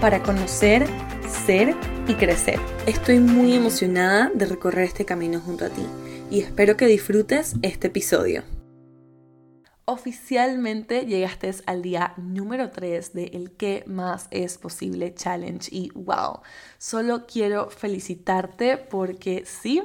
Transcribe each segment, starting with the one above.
para conocer, ser y crecer. Estoy muy emocionada de recorrer este camino junto a ti y espero que disfrutes este episodio. Oficialmente llegaste al día número 3 de El que más es posible challenge y wow, solo quiero felicitarte porque sí,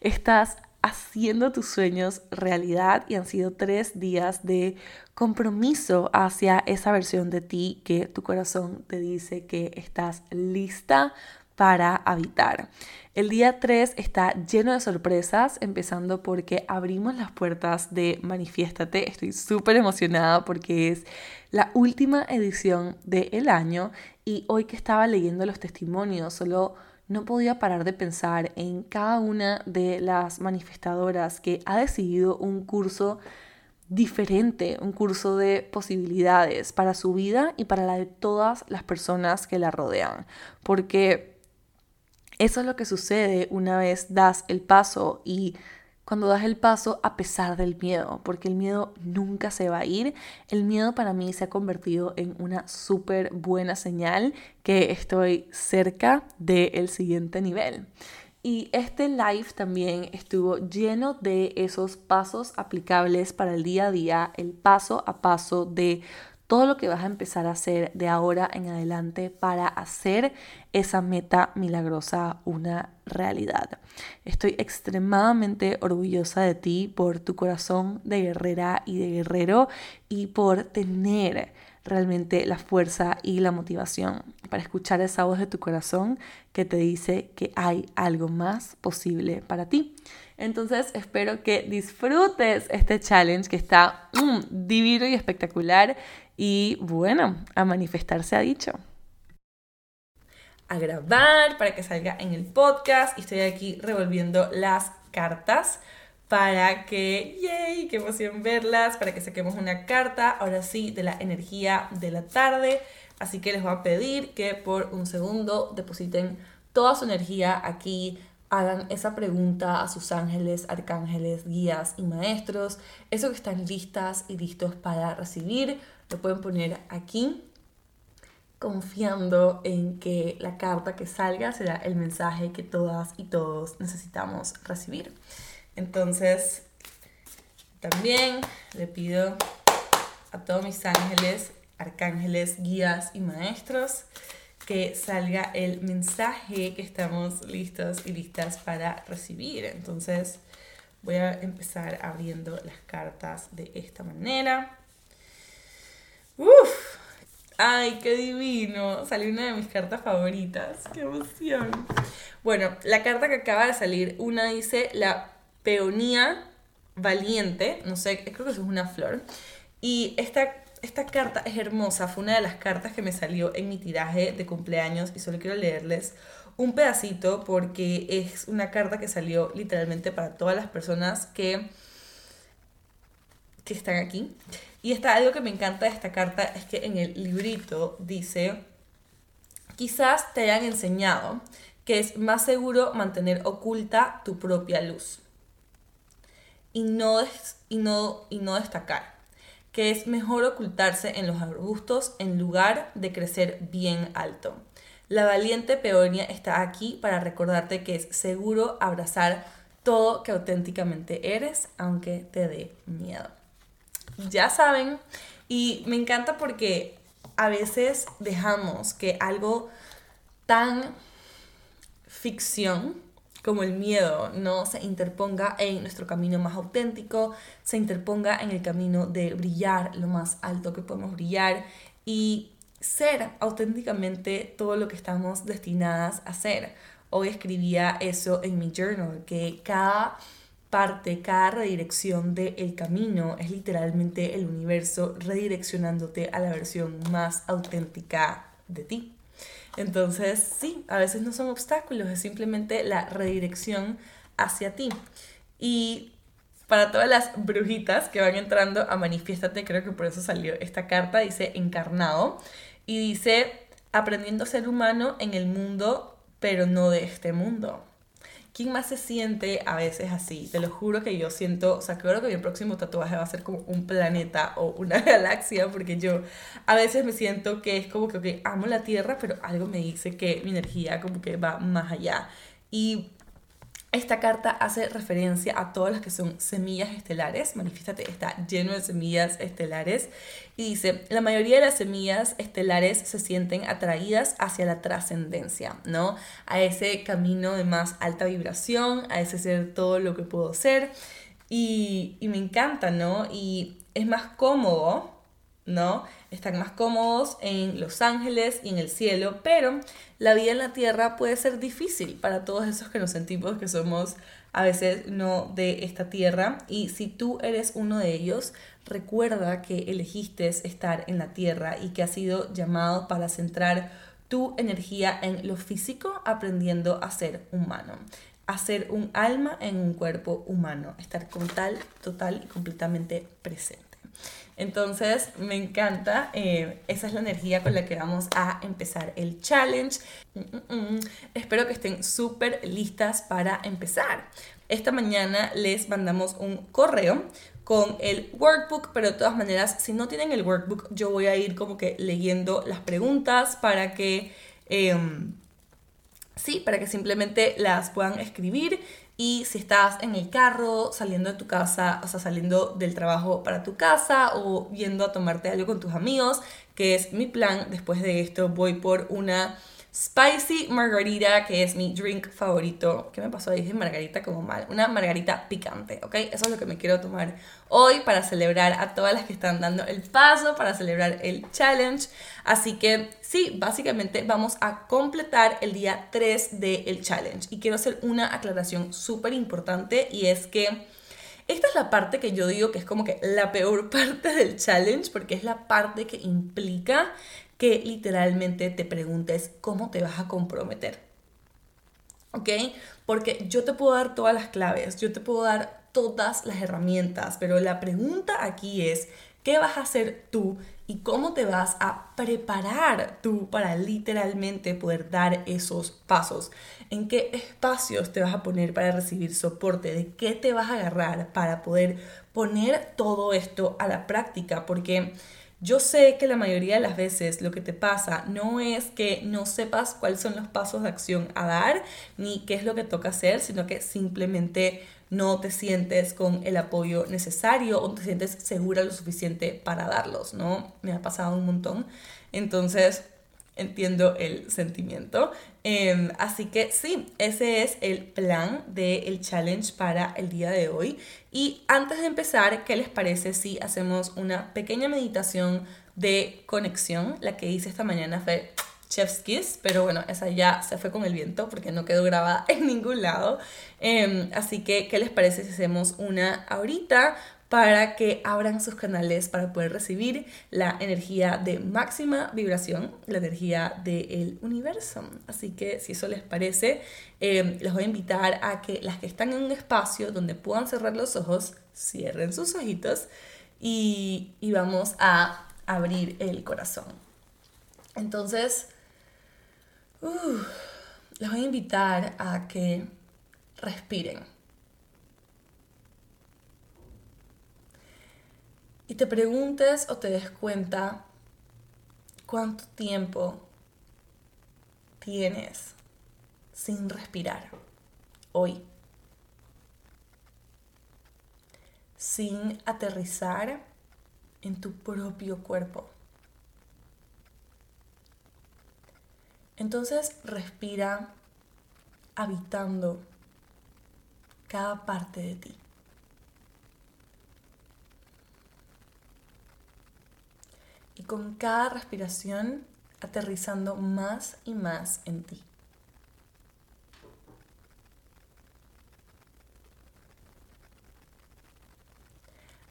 estás haciendo tus sueños realidad y han sido tres días de compromiso hacia esa versión de ti que tu corazón te dice que estás lista para habitar. El día 3 está lleno de sorpresas, empezando porque abrimos las puertas de Manifiéstate. Estoy súper emocionada porque es la última edición del año y hoy que estaba leyendo los testimonios, solo no podía parar de pensar en cada una de las manifestadoras que ha decidido un curso diferente, un curso de posibilidades para su vida y para la de todas las personas que la rodean. Porque eso es lo que sucede una vez das el paso y cuando das el paso a pesar del miedo, porque el miedo nunca se va a ir. El miedo para mí se ha convertido en una súper buena señal que estoy cerca del siguiente nivel. Y este live también estuvo lleno de esos pasos aplicables para el día a día, el paso a paso de todo lo que vas a empezar a hacer de ahora en adelante para hacer esa meta milagrosa una realidad. Estoy extremadamente orgullosa de ti por tu corazón de guerrera y de guerrero y por tener realmente la fuerza y la motivación para escuchar esa voz de tu corazón que te dice que hay algo más posible para ti. Entonces espero que disfrutes este challenge que está mm, divino y espectacular y bueno, a manifestarse ha dicho. A grabar para que salga en el podcast y estoy aquí revolviendo las cartas para que, yay, qué emoción verlas, para que saquemos una carta, ahora sí, de la energía de la tarde. Así que les voy a pedir que por un segundo depositen toda su energía aquí, hagan esa pregunta a sus ángeles, arcángeles, guías y maestros, eso que están listas y listos para recibir lo pueden poner aquí confiando en que la carta que salga será el mensaje que todas y todos necesitamos recibir. Entonces, también le pido a todos mis ángeles, arcángeles, guías y maestros que salga el mensaje que estamos listos y listas para recibir. Entonces, voy a empezar abriendo las cartas de esta manera. ¡Uf! ¡Ay, qué divino! Salió una de mis cartas favoritas. ¡Qué emoción! Bueno, la carta que acaba de salir, una dice la peonía valiente. No sé, creo que eso es una flor. Y esta, esta carta es hermosa. Fue una de las cartas que me salió en mi tiraje de cumpleaños. Y solo quiero leerles un pedacito porque es una carta que salió literalmente para todas las personas que, que están aquí. Y está algo que me encanta de esta carta es que en el librito dice, quizás te hayan enseñado que es más seguro mantener oculta tu propia luz y no, y no, y no destacar, que es mejor ocultarse en los arbustos en lugar de crecer bien alto. La valiente peonia está aquí para recordarte que es seguro abrazar todo que auténticamente eres, aunque te dé miedo ya saben. Y me encanta porque a veces dejamos que algo tan ficción como el miedo no se interponga en nuestro camino más auténtico, se interponga en el camino de brillar lo más alto que podemos brillar y ser auténticamente todo lo que estamos destinadas a ser. Hoy escribía eso en mi journal, que cada parte, cada redirección del camino es literalmente el universo redireccionándote a la versión más auténtica de ti. Entonces, sí, a veces no son obstáculos, es simplemente la redirección hacia ti. Y para todas las brujitas que van entrando a Manifiéstate, creo que por eso salió esta carta, dice encarnado y dice aprendiendo a ser humano en el mundo, pero no de este mundo. ¿Quién más se siente a veces así? Te lo juro que yo siento, o sea, creo que mi próximo tatuaje va a ser como un planeta o una galaxia, porque yo a veces me siento que es como que, amo la Tierra, pero algo me dice que mi energía como que va más allá. Y esta carta hace referencia a todas las que son semillas estelares. Manifiéstate está lleno de semillas estelares. Y dice, la mayoría de las semillas estelares se sienten atraídas hacia la trascendencia, ¿no? A ese camino de más alta vibración, a ese ser todo lo que puedo ser. Y, y me encanta, ¿no? Y es más cómodo ¿no? Están más cómodos en Los Ángeles y en el cielo, pero la vida en la tierra puede ser difícil para todos esos que nos sentimos que somos a veces no de esta tierra. Y si tú eres uno de ellos, recuerda que elegiste estar en la tierra y que has sido llamado para centrar tu energía en lo físico, aprendiendo a ser humano a ser un alma en un cuerpo humano, estar con tal, total y completamente presente. Entonces, me encanta. Eh, esa es la energía con la que vamos a empezar el challenge. Mm, mm, mm. Espero que estén súper listas para empezar. Esta mañana les mandamos un correo con el workbook, pero de todas maneras, si no tienen el workbook, yo voy a ir como que leyendo las preguntas para que... Em, sí, para que simplemente las puedan escribir y si estás en el carro, saliendo de tu casa, o sea, saliendo del trabajo para tu casa o yendo a tomarte algo con tus amigos, que es mi plan, después de esto voy por una Spicy Margarita, que es mi drink favorito. ¿Qué me pasó? Dije margarita como mal. Una margarita picante, ¿ok? Eso es lo que me quiero tomar hoy para celebrar a todas las que están dando el paso, para celebrar el challenge. Así que sí, básicamente vamos a completar el día 3 del challenge. Y quiero hacer una aclaración súper importante y es que... Esta es la parte que yo digo que es como que la peor parte del challenge porque es la parte que implica que literalmente te preguntes cómo te vas a comprometer. ¿Ok? Porque yo te puedo dar todas las claves, yo te puedo dar todas las herramientas, pero la pregunta aquí es, ¿qué vas a hacer tú y cómo te vas a preparar tú para literalmente poder dar esos pasos? ¿En qué espacios te vas a poner para recibir soporte? ¿De qué te vas a agarrar para poder poner todo esto a la práctica? Porque yo sé que la mayoría de las veces lo que te pasa no es que no sepas cuáles son los pasos de acción a dar ni qué es lo que toca hacer, sino que simplemente no te sientes con el apoyo necesario o te sientes segura lo suficiente para darlos, ¿no? Me ha pasado un montón. Entonces, entiendo el sentimiento. Em, así que sí, ese es el plan del challenge para el día de hoy. Y antes de empezar, ¿qué les parece si hacemos una pequeña meditación de conexión? La que hice esta mañana fue Chef's Kiss, pero bueno, esa ya se fue con el viento porque no quedó grabada en ningún lado. Em, así que, ¿qué les parece si hacemos una ahorita? para que abran sus canales para poder recibir la energía de máxima vibración, la energía del universo. Así que si eso les parece, eh, les voy a invitar a que las que están en un espacio donde puedan cerrar los ojos, cierren sus ojitos y, y vamos a abrir el corazón. Entonces, uh, les voy a invitar a que respiren y te preguntes o te des cuenta cuánto tiempo tienes sin respirar hoy, sin aterrizar en tu propio cuerpo. Entonces respira habitando cada parte de ti. y con cada respiración aterrizando más y más en ti.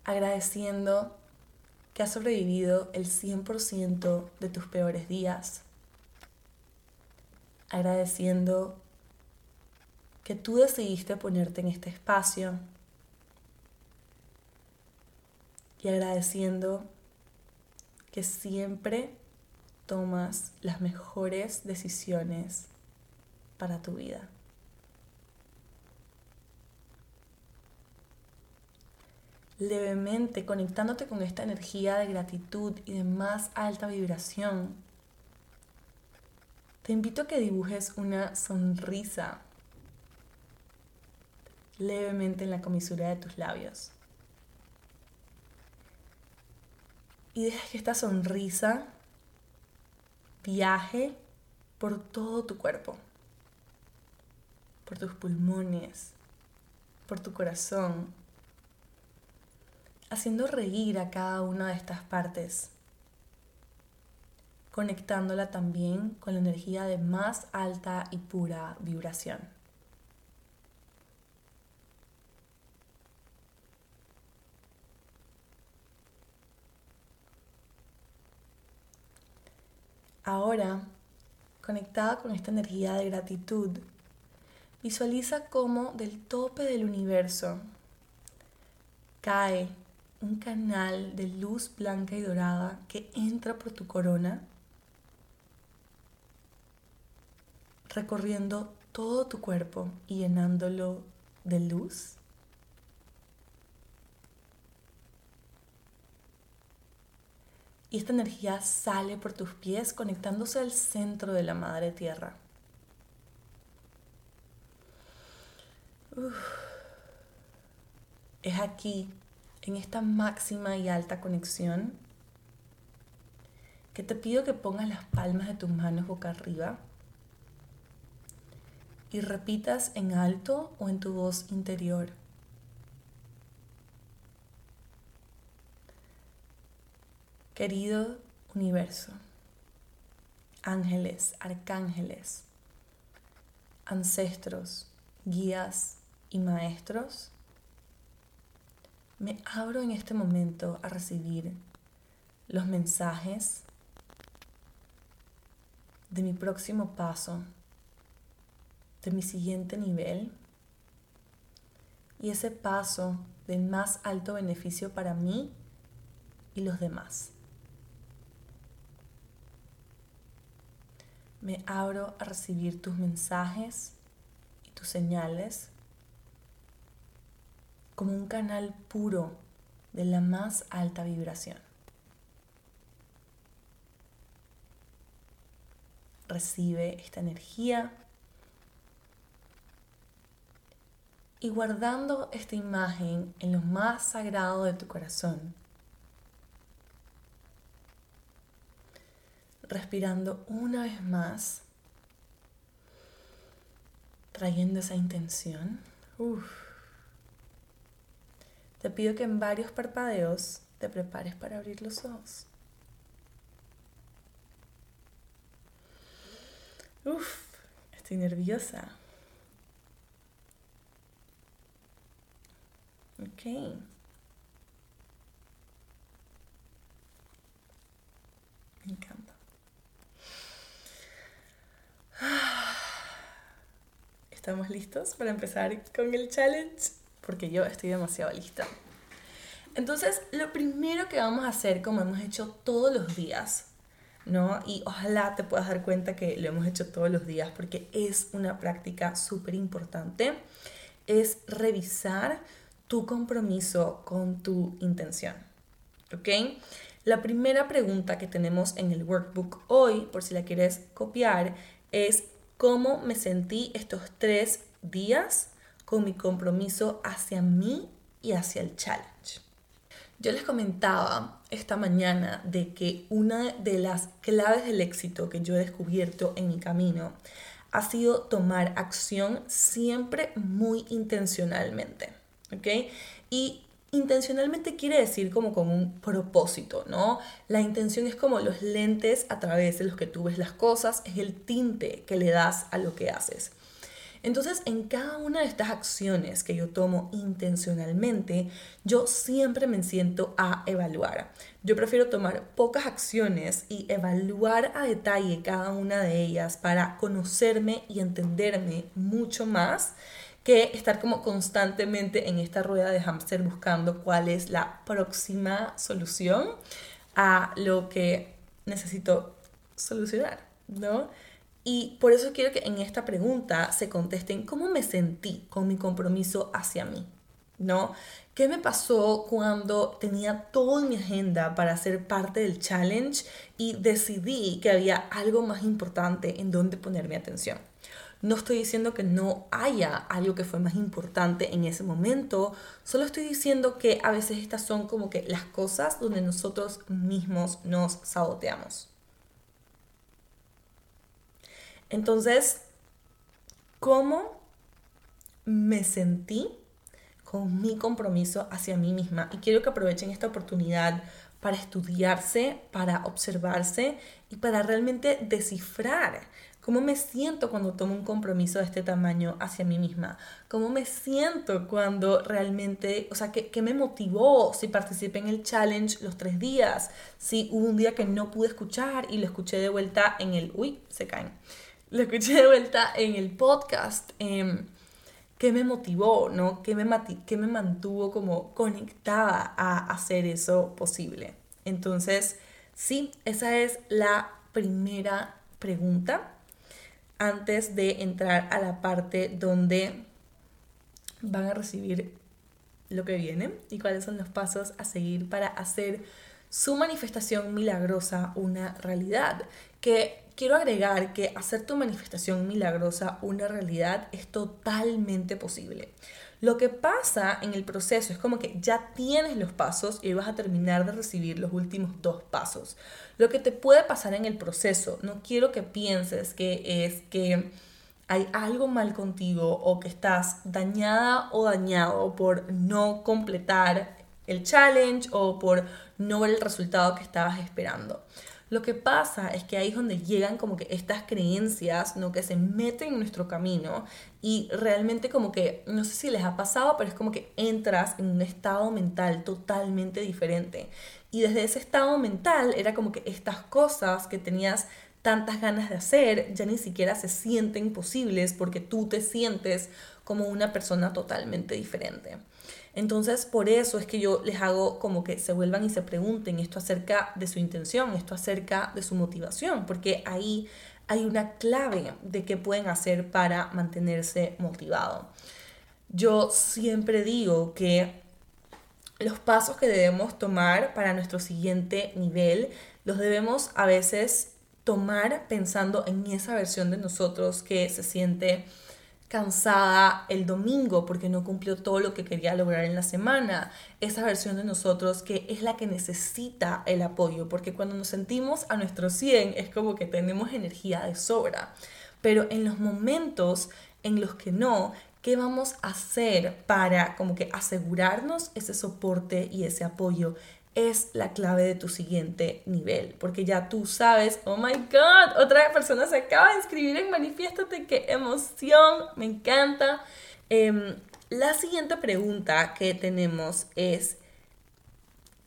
Agradeciendo que has sobrevivido el 100% de tus peores días, agradeciendo que tú decidiste ponerte en este espacio y agradeciendo que siempre tomas las mejores decisiones para tu vida. Levemente conectándote con esta energía de gratitud y de más alta vibración, te invito a que dibujes una sonrisa levemente en la comisura de tus labios. Y deja que esta sonrisa viaje por todo tu cuerpo, por tus pulmones, por tu corazón, haciendo reír a cada una de estas partes, conectándola también con la energía de más alta y pura vibración. Ahora, conectada con esta energía de gratitud, visualiza cómo del tope del universo cae un canal de luz blanca y dorada que entra por tu corona, recorriendo todo tu cuerpo y llenándolo de luz. y esta energía sale por tus pies conectándose al centro de la madre tierra. Es aquí, en esta máxima y alta conexión, que te pido que pongas las palmas de tus manos boca arriba y repitas en alto o en tu voz interior. Querido universo, ángeles, arcángeles, ancestros, guías y maestros, me abro en este momento a recibir los mensajes de mi próximo paso, de mi siguiente nivel y ese paso de más alto beneficio para mí y los demás. me abro a recibir tus mensajes y tus señales como un canal puro de la más alta vibración. Recibe esta energía y guardando esta imagen en lo más sagrado de tu corazón, respirando una vez más, trayendo esa intención. Te pido que en varios parpadeos te prepares para abrir los ojos. Uf, estoy nerviosa. Ok. Me encanta. ¿Estamos listos para empezar con el challenge? Porque yo estoy demasiado lista. Entonces, lo primero que vamos a hacer, como hemos hecho todos los días, ¿no? Y ojalá te puedas dar cuenta que lo hemos hecho todos los días porque es una práctica súper importante, es revisar tu compromiso con tu intención, ¿ok? La primera pregunta que tenemos en el workbook hoy, por si la quieres copiar, es cómo me sentí estos tres días con mi compromiso hacia mí y hacia el challenge. Yo les comentaba esta mañana de que una de las claves del éxito que yo he descubierto en mi camino ha sido tomar acción siempre muy intencionalmente. ¿Ok? Y Intencionalmente quiere decir como con un propósito, ¿no? La intención es como los lentes a través de los que tú ves las cosas, es el tinte que le das a lo que haces. Entonces, en cada una de estas acciones que yo tomo intencionalmente, yo siempre me siento a evaluar. Yo prefiero tomar pocas acciones y evaluar a detalle cada una de ellas para conocerme y entenderme mucho más que estar como constantemente en esta rueda de hámster buscando cuál es la próxima solución a lo que necesito solucionar, ¿no? Y por eso quiero que en esta pregunta se contesten cómo me sentí con mi compromiso hacia mí, ¿no? ¿Qué me pasó cuando tenía todo en mi agenda para ser parte del challenge y decidí que había algo más importante en donde poner mi atención? No estoy diciendo que no haya algo que fue más importante en ese momento, solo estoy diciendo que a veces estas son como que las cosas donde nosotros mismos nos saboteamos. Entonces, ¿cómo me sentí con mi compromiso hacia mí misma? Y quiero que aprovechen esta oportunidad para estudiarse, para observarse y para realmente descifrar cómo me siento cuando tomo un compromiso de este tamaño hacia mí misma, cómo me siento cuando realmente, o sea, qué, qué me motivó si participé en el challenge los tres días, si hubo un día que no pude escuchar y lo escuché de vuelta en el, uy, se caen lo escuché de vuelta en el podcast. Eh, ¿Qué me motivó, no? ¿Qué me, ¿Qué me mantuvo como conectada a hacer eso posible? Entonces, sí, esa es la primera pregunta antes de entrar a la parte donde van a recibir lo que viene y cuáles son los pasos a seguir para hacer su manifestación milagrosa una realidad. Que quiero agregar que hacer tu manifestación milagrosa una realidad es totalmente posible. Lo que pasa en el proceso es como que ya tienes los pasos y vas a terminar de recibir los últimos dos pasos. Lo que te puede pasar en el proceso, no quiero que pienses que es que hay algo mal contigo o que estás dañada o dañado por no completar el challenge o por no ver el resultado que estabas esperando. Lo que pasa es que ahí es donde llegan como que estas creencias, ¿no? Que se meten en nuestro camino y realmente como que, no sé si les ha pasado, pero es como que entras en un estado mental totalmente diferente. Y desde ese estado mental era como que estas cosas que tenías tantas ganas de hacer ya ni siquiera se sienten posibles porque tú te sientes como una persona totalmente diferente. Entonces, por eso es que yo les hago como que se vuelvan y se pregunten esto acerca de su intención, esto acerca de su motivación, porque ahí hay una clave de qué pueden hacer para mantenerse motivado. Yo siempre digo que los pasos que debemos tomar para nuestro siguiente nivel los debemos a veces tomar pensando en esa versión de nosotros que se siente cansada el domingo porque no cumplió todo lo que quería lograr en la semana. Esa versión de nosotros que es la que necesita el apoyo, porque cuando nos sentimos a nuestro 100 es como que tenemos energía de sobra. Pero en los momentos en los que no, ¿qué vamos a hacer para como que asegurarnos ese soporte y ese apoyo? Es la clave de tu siguiente nivel, porque ya tú sabes, oh my god, otra persona se acaba de inscribir en Manifiéstate, qué emoción, me encanta. Em, la siguiente pregunta que tenemos es,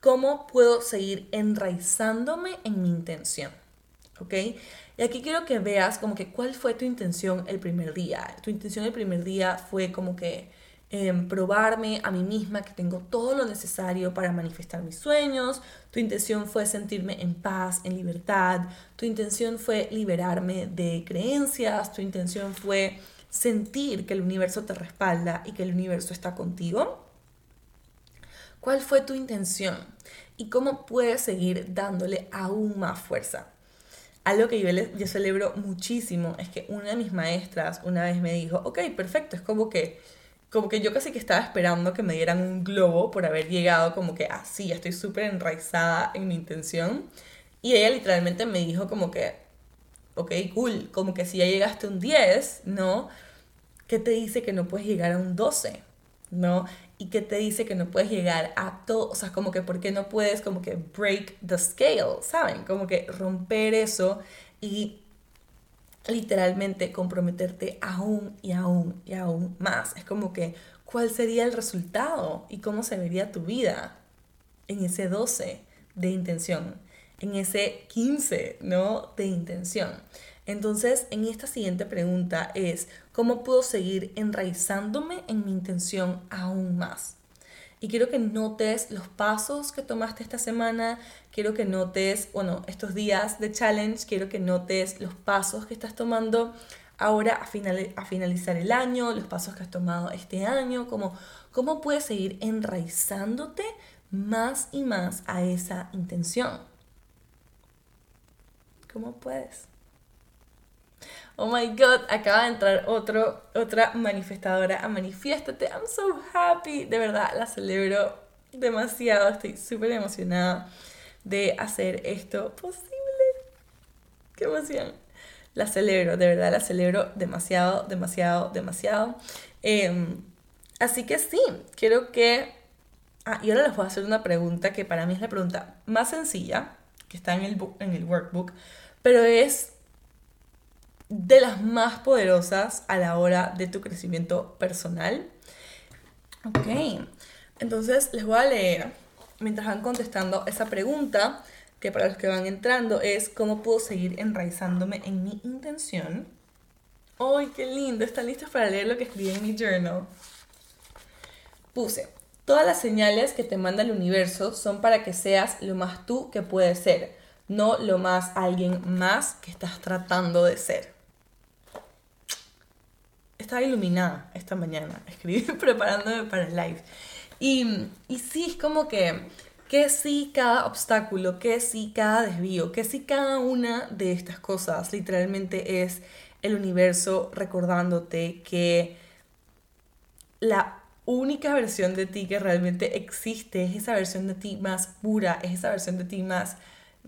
¿cómo puedo seguir enraizándome en mi intención? ¿Ok? Y aquí quiero que veas como que cuál fue tu intención el primer día. Tu intención el primer día fue como que probarme a mí misma que tengo todo lo necesario para manifestar mis sueños. Tu intención fue sentirme en paz, en libertad. Tu intención fue liberarme de creencias. Tu intención fue sentir que el universo te respalda y que el universo está contigo. ¿Cuál fue tu intención? ¿Y cómo puedes seguir dándole aún más fuerza? Algo que yo, yo celebro muchísimo es que una de mis maestras una vez me dijo, ok, perfecto, es como que como que yo casi que estaba esperando que me dieran un globo por haber llegado como que así, estoy súper enraizada en mi intención. Y ella literalmente me dijo como que, ok, cool, como que si ya llegaste a un 10, ¿no? ¿Qué te dice que no puedes llegar a un 12? ¿No? Y qué te dice que no puedes llegar a todo, o sea, como que por qué no puedes como que break the scale, ¿saben? Como que romper eso y literalmente comprometerte aún y aún y aún más. Es como que, ¿cuál sería el resultado y cómo se vería tu vida en ese 12 de intención, en ese 15, ¿no? De intención. Entonces, en esta siguiente pregunta es, ¿cómo puedo seguir enraizándome en mi intención aún más? Y quiero que notes los pasos que tomaste esta semana, quiero que notes, bueno, estos días de challenge, quiero que notes los pasos que estás tomando ahora a, a finalizar el año, los pasos que has tomado este año, como cómo puedes seguir enraizándote más y más a esa intención. ¿Cómo puedes? Oh my god, acaba de entrar otro, otra manifestadora a Manifiéstate. I'm so happy. De verdad, la celebro demasiado. Estoy súper emocionada de hacer esto posible. Qué emoción. La celebro, de verdad, la celebro demasiado, demasiado, demasiado. Em, así que sí, quiero que... Ah, y ahora les voy a hacer una pregunta que para mí es la pregunta más sencilla, que está en el, en el workbook, pero es de las más poderosas a la hora de tu crecimiento personal. Ok, entonces les voy a leer mientras van contestando esa pregunta, que para los que van entrando es cómo puedo seguir enraizándome en mi intención. ¡Ay, qué lindo! ¿Están listos para leer lo que escribí en mi journal? Puse, todas las señales que te manda el universo son para que seas lo más tú que puedes ser, no lo más alguien más que estás tratando de ser estaba iluminada esta mañana, escribí preparándome para el live. Y, y sí, es como que, que sí cada obstáculo, que sí cada desvío, que sí cada una de estas cosas literalmente es el universo recordándote que la única versión de ti que realmente existe es esa versión de ti más pura, es esa versión de ti más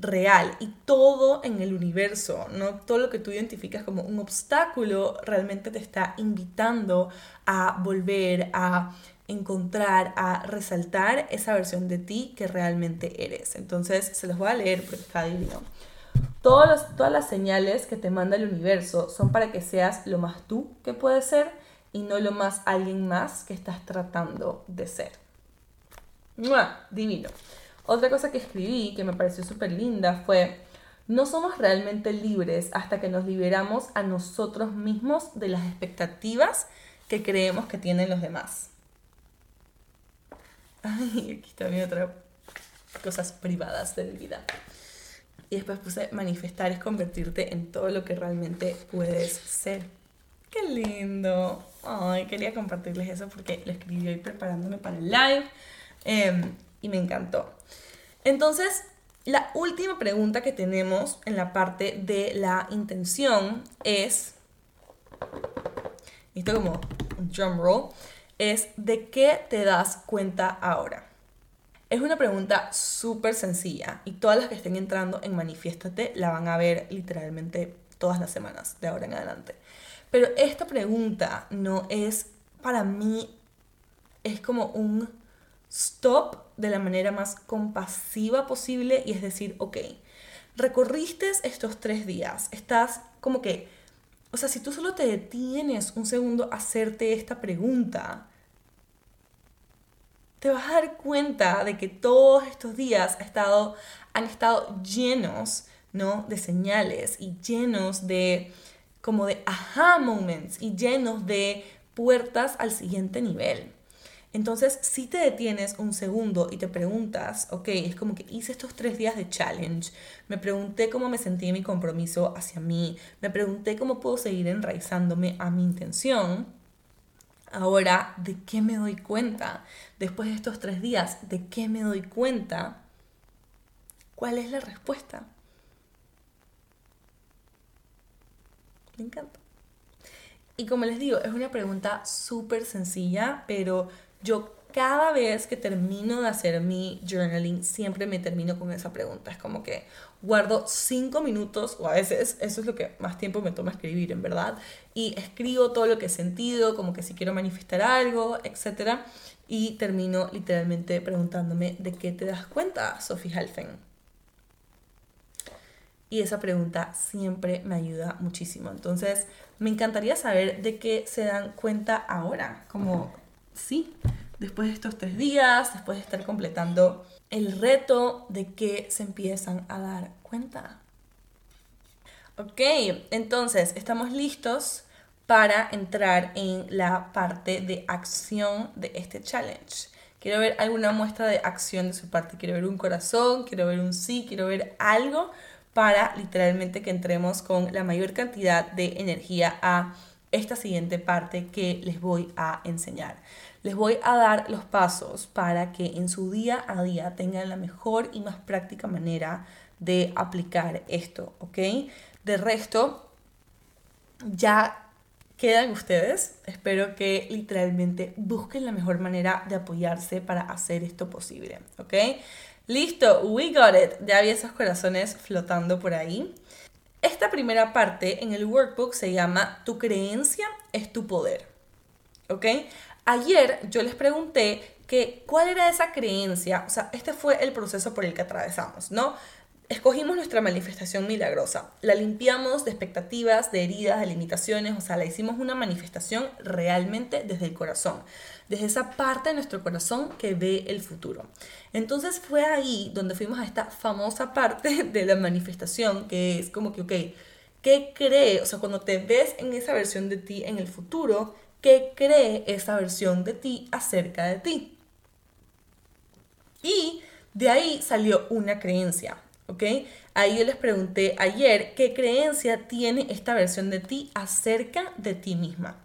real y todo en el universo, ¿no? Todo lo que tú identificas como un obstáculo realmente te está invitando a volver a encontrar, a resaltar esa versión de ti que realmente eres. Entonces, se los voy a leer porque está divino. Todos todas las señales que te manda el universo son para que seas lo más tú que puedes ser y no lo más alguien más que estás tratando de ser. Divino. Otra cosa que escribí que me pareció súper linda fue, no somos realmente libres hasta que nos liberamos a nosotros mismos de las expectativas que creemos que tienen los demás. Ay, aquí también otra cosas privadas de vida. Y después puse manifestar es convertirte en todo lo que realmente puedes ser. Qué lindo. Ay, quería compartirles eso porque lo escribí hoy preparándome para el live. Em, y me encantó. Entonces, la última pregunta que tenemos en la parte de la intención es, esto como un drum roll, es ¿de qué te das cuenta ahora? Es una pregunta súper sencilla y todas las que estén entrando en Manifiéstate la van a ver literalmente todas las semanas de ahora en adelante. Pero esta pregunta no es para mí, es como un stop de la manera más compasiva posible y es decir, ok, recorriste estos tres días, estás como que, o sea, si tú solo te detienes un segundo a hacerte esta pregunta, te vas a dar cuenta de que todos estos días ha estado, han estado llenos, ¿no? De señales y llenos de, como de aha moments y llenos de puertas al siguiente nivel. Entonces, si te detienes un segundo y te preguntas, ok, es como que hice estos tres días de challenge, me pregunté cómo me sentí en mi compromiso hacia mí, me pregunté cómo puedo seguir enraizándome a mi intención, ahora, ¿de qué me doy cuenta? Después de estos tres días, ¿de qué me doy cuenta? ¿Cuál es la respuesta? Me encanta. Y como les digo, es una pregunta súper sencilla, pero yo cada vez que termino de hacer mi journaling, siempre me termino con esa pregunta. Es como que guardo cinco minutos, o a veces eso es lo que más tiempo me toma escribir, en verdad, y escribo todo lo que he sentido, como que si quiero manifestar algo, etc. Y termino literalmente preguntándome de qué te das cuenta, Sophie Halfen. Y esa pregunta siempre me ayuda muchísimo. Entonces, me encantaría saber de qué se dan cuenta ahora. Como, sí, después de estos tres días, después de estar completando el reto, de qué se empiezan a dar cuenta. Ok, entonces estamos listos para entrar en la parte de acción de este challenge. Quiero ver alguna muestra de acción de su parte. Quiero ver un corazón, quiero ver un sí, quiero ver algo para literalmente que entremos con la mayor cantidad de energía a esta siguiente parte que les voy a enseñar. Les voy a dar los pasos para que en su día a día tengan la mejor y más práctica manera de aplicar esto, ¿ok? De resto, ya quedan ustedes. Espero que literalmente busquen la mejor manera de apoyarse para hacer esto posible, ¿ok? Listo, we got it. Ya había esos corazones flotando por ahí. Esta primera parte en el workbook se llama Tu creencia es tu poder. ¿Ok? Ayer yo les pregunté que cuál era esa creencia, o sea, este fue el proceso por el que atravesamos, ¿no? Escogimos nuestra manifestación milagrosa, la limpiamos de expectativas, de heridas, de limitaciones, o sea, la hicimos una manifestación realmente desde el corazón, desde esa parte de nuestro corazón que ve el futuro. Entonces fue ahí donde fuimos a esta famosa parte de la manifestación, que es como que, ok, ¿qué cree? O sea, cuando te ves en esa versión de ti en el futuro, ¿qué cree esa versión de ti acerca de ti? Y de ahí salió una creencia. ¿ok? Ahí yo les pregunté ayer qué creencia tiene esta versión de ti acerca de ti misma,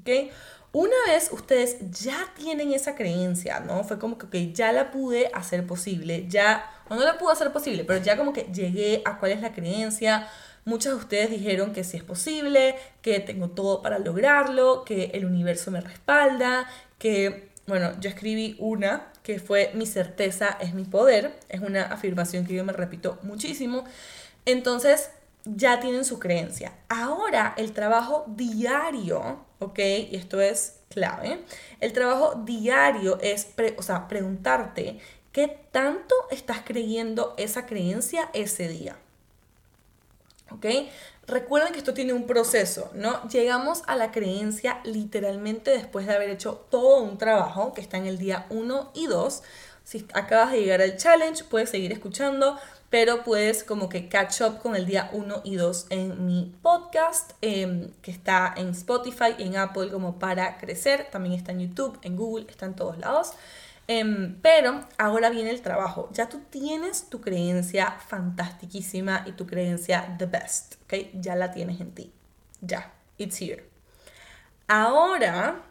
¿ok? Una vez ustedes ya tienen esa creencia, ¿no? Fue como que, ya la pude hacer posible, ya, o no la pude hacer posible, pero ya como que llegué a cuál es la creencia. Muchos de ustedes dijeron que sí es posible, que tengo todo para lograrlo, que el universo me respalda, que, bueno, yo escribí una que fue mi certeza es mi poder. Es una afirmación que yo me repito muchísimo. Entonces, ya tienen su creencia. Ahora, el trabajo diario, ¿ok? Y esto es clave. El trabajo diario es, o sea, preguntarte qué tanto estás creyendo esa creencia ese día. ¿Ok? Recuerden que esto tiene un proceso, ¿no? Llegamos a la creencia literalmente después de haber hecho todo un trabajo que está en el día 1 y 2. Si acabas de llegar al challenge, puedes seguir escuchando, pero puedes como que catch up con el día 1 y 2 en mi podcast, em, que está en Spotify, en Apple como para crecer, también está en YouTube, en Google, está en todos lados. Em, pero ahora viene el trabajo. Ya tú tienes tu creencia fantastiquísima y tu creencia the best, ¿ok? Ya la tienes en ti. Ya, it's here. Ahora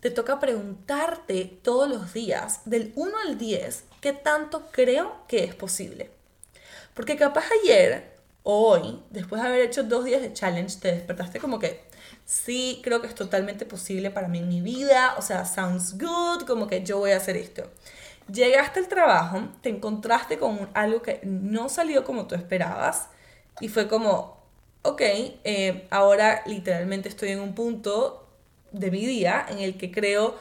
te toca preguntarte todos los días, del 1 al 10, qué tanto creo que es posible. Porque capaz ayer o hoy, después de haber hecho dos días de challenge, te despertaste como que sí creo que es totalmente posible para mí en mi vida, o sea, sounds good, como que yo voy a hacer esto. Llegaste al trabajo, te encontraste con algo que no salió como tú esperabas y fue como, ok, eh, ahora literalmente estoy en un punto de mi día en el que creo,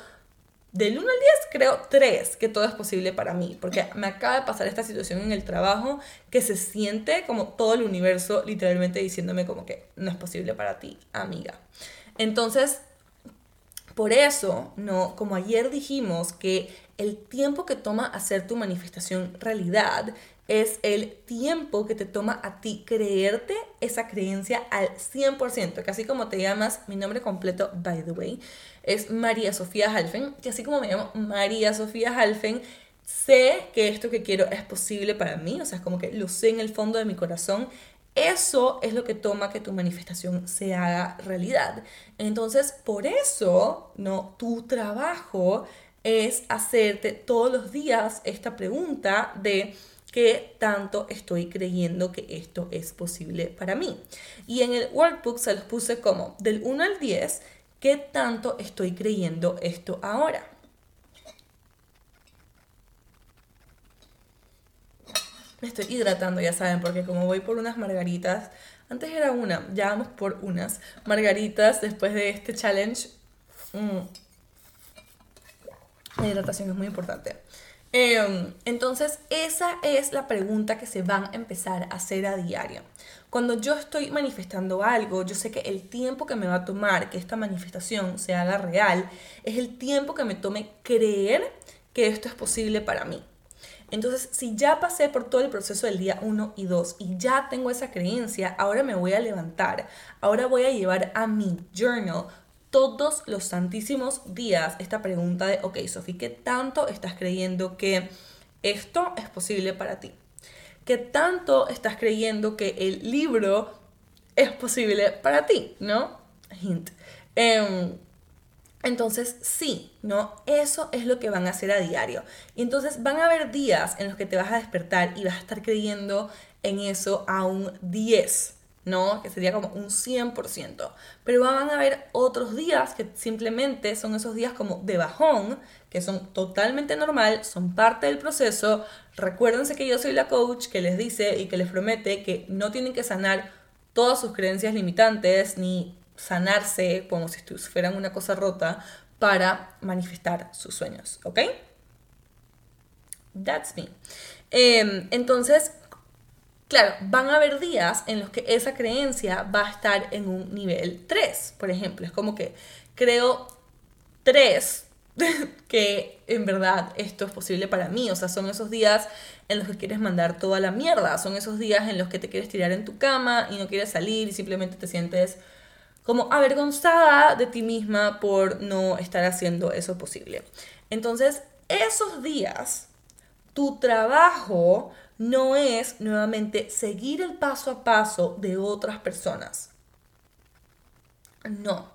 del 1 al 10, creo 3 que todo es posible para mí, porque me acaba de pasar esta situación en el trabajo que se siente como todo el universo literalmente diciéndome como que no es posible para ti, amiga. Entonces, por eso, no, como ayer dijimos que el tiempo que toma hacer tu manifestación realidad es el tiempo que te toma a ti creerte esa creencia al 100%, que así como te llamas, mi nombre completo, by the way, es María Sofía Halfen, que así como me llamo María Sofía Halfen, sé que esto que quiero es posible para mí, o sea, es como que lo sé en el fondo de mi corazón eso es lo que toma que tu manifestación se haga realidad. Entonces, por eso, no, tu trabajo es hacerte todos los días esta pregunta de qué tanto estoy creyendo que esto es posible para mí. Y en el workbook se los puse como del 1 al 10, qué tanto estoy creyendo esto ahora. Me estoy hidratando, ya saben, porque como voy por unas margaritas, antes era una, ya vamos por unas margaritas después de este challenge. Mm. La hidratación es muy importante. Em, entonces, esa es la pregunta que se van a empezar a hacer a diario. Cuando yo estoy manifestando algo, yo sé que el tiempo que me va a tomar que esta manifestación se haga real es el tiempo que me tome creer que esto es posible para mí. Entonces, si ya pasé por todo el proceso del día 1 y 2 y ya tengo esa creencia, ahora me voy a levantar, ahora voy a llevar a mi journal todos los santísimos días esta pregunta de, ok, Sofi, ¿qué tanto estás creyendo que esto es posible para ti? ¿Qué tanto estás creyendo que el libro es posible para ti? ¿No? Hint. Em, entonces, sí, ¿no? Eso es lo que van a hacer a diario. Y entonces van a haber días en los que te vas a despertar y vas a estar creyendo en eso a un 10, ¿no? Que sería como un 100%. Pero van a haber otros días que simplemente son esos días como de bajón, que son totalmente normal, son parte del proceso. Recuérdense que yo soy la coach que les dice y que les promete que no tienen que sanar todas sus creencias limitantes ni sanarse como si fueran una cosa rota para manifestar sus sueños, ¿ok? That's me. Em, entonces, claro, van a haber días en los que esa creencia va a estar en un nivel 3, por ejemplo. Es como que creo 3 que en verdad esto es posible para mí. O sea, son esos días en los que quieres mandar toda la mierda. Son esos días en los que te quieres tirar en tu cama y no quieres salir y simplemente te sientes como avergonzada de ti misma por no estar haciendo eso posible. Entonces, esos días, tu trabajo no es nuevamente seguir el paso a paso de otras personas. No,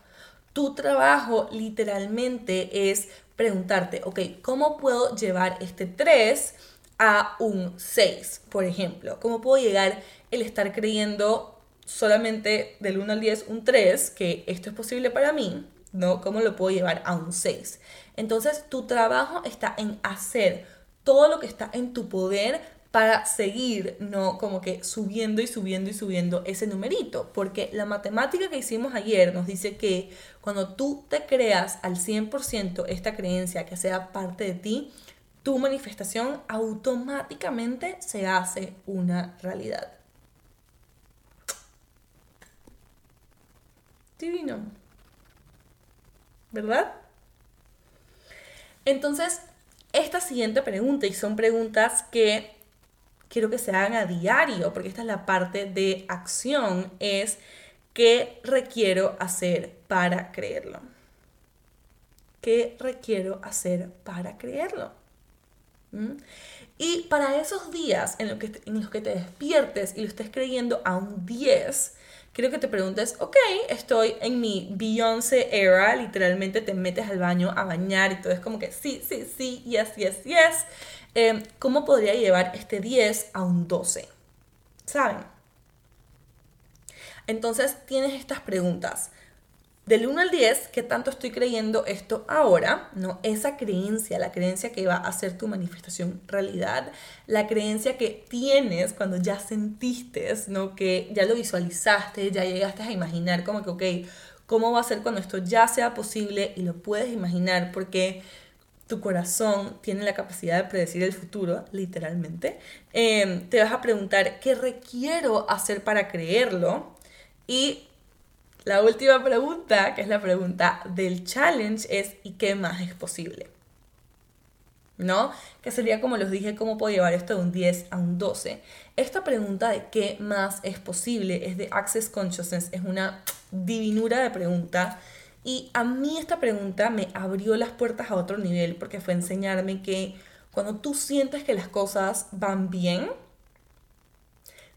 tu trabajo literalmente es preguntarte, ok, ¿cómo puedo llevar este 3 a un 6, por ejemplo? ¿Cómo puedo llegar el estar creyendo solamente del 1 al 10 un 3, que esto es posible para mí, ¿no? ¿Cómo lo puedo llevar a un 6? Entonces tu trabajo está en hacer todo lo que está en tu poder para seguir, ¿no? Como que subiendo y subiendo y subiendo ese numerito. Porque la matemática que hicimos ayer nos dice que cuando tú te creas al 100% esta creencia que sea parte de ti, tu manifestación automáticamente se hace una realidad. divino. ¿Verdad? Entonces, esta siguiente pregunta, y son preguntas que quiero que se hagan a diario, porque esta es la parte de acción, es ¿qué requiero hacer para creerlo? ¿Qué requiero hacer para creerlo? ¿Mm? Y para esos días en, que, en los que te despiertes y lo estés creyendo a un 10, quiero que te preguntes, ok, estoy en mi Beyoncé era, literalmente te metes al baño a bañar y todo es como que sí, sí, sí, yes, yes, yes. Em, ¿Cómo podría llevar este 10 a un 12? ¿Saben? Entonces tienes estas preguntas del 1 al 10, ¿qué tanto estoy creyendo esto ahora? ¿No? Esa creencia, la creencia que va a hacer tu manifestación realidad, la creencia que tienes cuando ya sentiste, ¿no? Que ya lo visualizaste, ya llegaste a imaginar como que, ok, ¿cómo va a ser cuando esto ya sea posible? Y lo puedes imaginar porque tu corazón tiene la capacidad de predecir el futuro, literalmente. Em, te vas a preguntar, ¿qué requiero hacer para creerlo? Y la última pregunta, que es la pregunta del challenge, es ¿y qué más es posible? ¿No? Que sería como les dije, ¿cómo puedo llevar esto de un 10 a un 12? Esta pregunta de qué más es posible es de Access Consciousness, es una divinura de pregunta. Y a mí esta pregunta me abrió las puertas a otro nivel porque fue enseñarme que cuando tú sientes que las cosas van bien,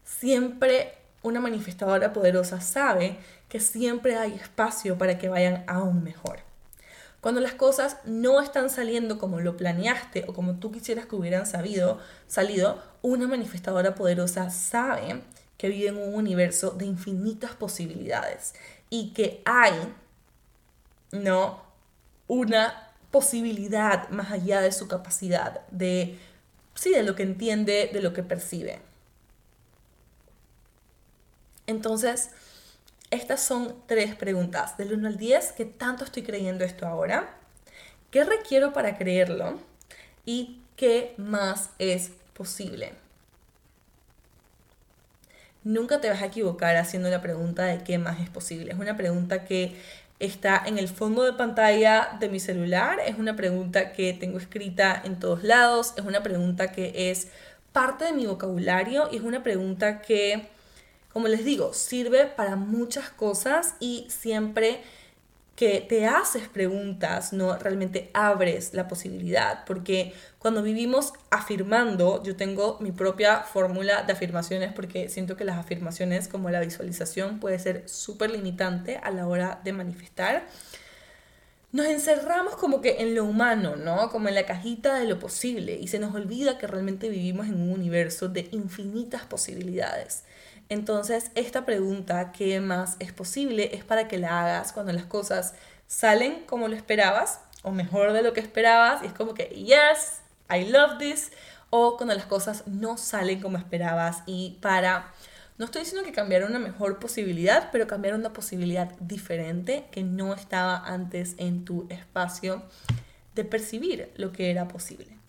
siempre una manifestadora poderosa sabe que siempre hay espacio para que vayan aún mejor. Cuando las cosas no están saliendo como lo planeaste o como tú quisieras que hubieran sabido, salido, una manifestadora poderosa sabe que vive en un universo de infinitas posibilidades y que hay, ¿no? Una posibilidad más allá de su capacidad, de, sí, de lo que entiende, de lo que percibe. Entonces, estas son tres preguntas, del 1 al 10, ¿qué tanto estoy creyendo esto ahora? ¿Qué requiero para creerlo? ¿Y ¿qué más es posible? Nunca te vas a equivocar haciendo la pregunta de qué más es posible. Es una pregunta que está en el fondo de pantalla de mi celular, es una pregunta que tengo escrita en todos lados, es una pregunta que es parte de mi vocabulario y es una pregunta que, como les digo, sirve para muchas cosas y siempre que te haces preguntas, no realmente abres la posibilidad, porque cuando vivimos afirmando, yo tengo mi propia fórmula de afirmaciones porque siento que las afirmaciones como la visualización puede ser súper limitante a la hora de manifestar. Nos encerramos como que en lo humano, ¿no? Como en la cajita de lo posible y se nos olvida que realmente vivimos en un universo de infinitas posibilidades. Entonces, esta pregunta, ¿qué más es posible? Es para que la hagas cuando las cosas salen como lo esperabas o mejor de lo que esperabas y es como que, yes, I love this. O cuando las cosas no salen como esperabas y para, no estoy diciendo que cambiar una mejor posibilidad, pero cambiar una posibilidad diferente que no estaba antes en tu espacio de percibir lo que era posible.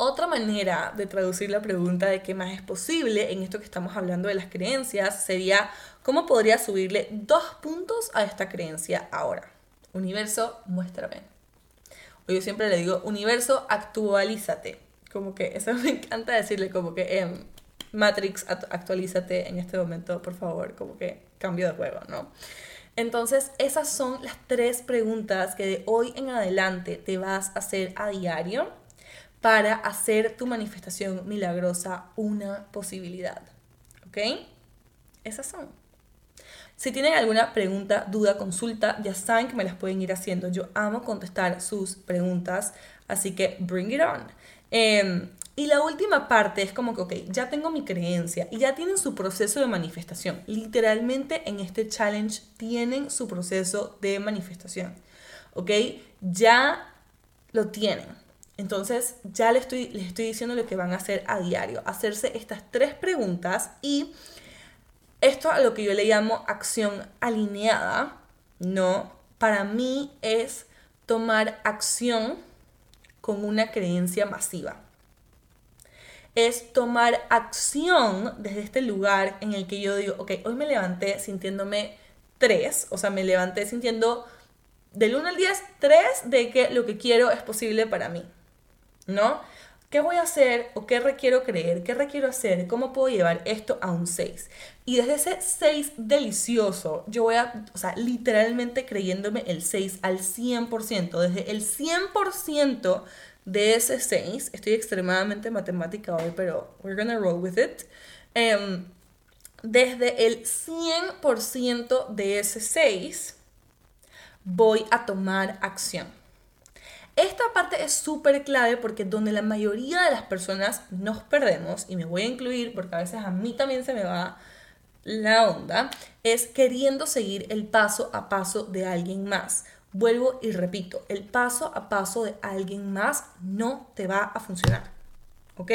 Otra manera de traducir la pregunta de qué más es posible en esto que estamos hablando de las creencias sería cómo podría subirle dos puntos a esta creencia ahora. Universo, muéstrame. O yo siempre le digo, universo, actualízate. Como que eso me encanta decirle como que em, Matrix, actualízate en este momento, por favor, como que cambio de juego, ¿no? Entonces, esas son las tres preguntas que de hoy en adelante te vas a hacer a diario para hacer tu manifestación milagrosa una posibilidad. ¿Ok? Esas son. Si tienen alguna pregunta, duda, consulta, ya saben que me las pueden ir haciendo. Yo amo contestar sus preguntas, así que bring it on. Em, y la última parte es como que, ok, ya tengo mi creencia y ya tienen su proceso de manifestación. Literalmente en este challenge tienen su proceso de manifestación. ¿Ok? Ya lo tienen. Entonces ya les estoy, les estoy diciendo lo que van a hacer a diario, hacerse estas tres preguntas y esto a lo que yo le llamo acción alineada, ¿no? Para mí es tomar acción con una creencia masiva. Es tomar acción desde este lugar en el que yo digo, ok, hoy me levanté sintiéndome tres, o sea, me levanté sintiendo del 1 al 10, 3 de que lo que quiero es posible para mí. ¿No? ¿Qué voy a hacer o qué requiero creer? ¿Qué requiero hacer? ¿Cómo puedo llevar esto a un 6? Y desde ese 6 delicioso, yo voy a, o sea, literalmente creyéndome el 6 al 100%, desde el 100% de ese 6, estoy extremadamente matemática hoy, pero we're gonna roll with it. Em, desde el 100% de ese 6, voy a tomar acción. Esta parte es súper clave porque donde la mayoría de las personas nos perdemos, y me voy a incluir porque a veces a mí también se me va la onda, es queriendo seguir el paso a paso de alguien más. Vuelvo y repito, el paso a paso de alguien más no te va a funcionar. ¿Ok?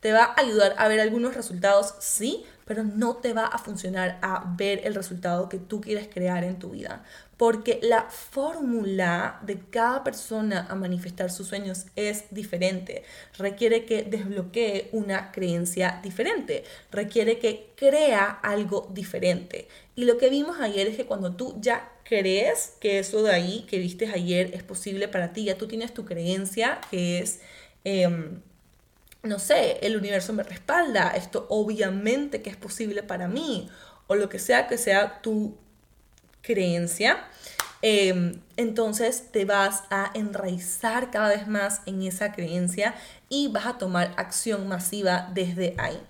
Te va a ayudar a ver algunos resultados, sí, pero no te va a funcionar a ver el resultado que tú quieres crear en tu vida. Porque la fórmula de cada persona a manifestar sus sueños es diferente. Requiere que desbloquee una creencia diferente. Requiere que crea algo diferente. Y lo que vimos ayer es que cuando tú ya crees que eso de ahí que viste ayer es posible para ti, ya tú tienes tu creencia que es... Em, no sé, el universo me respalda, esto obviamente que es posible para mí, o lo que sea que sea tu creencia, em, entonces te vas a enraizar cada vez más en esa creencia y vas a tomar acción masiva desde ahí.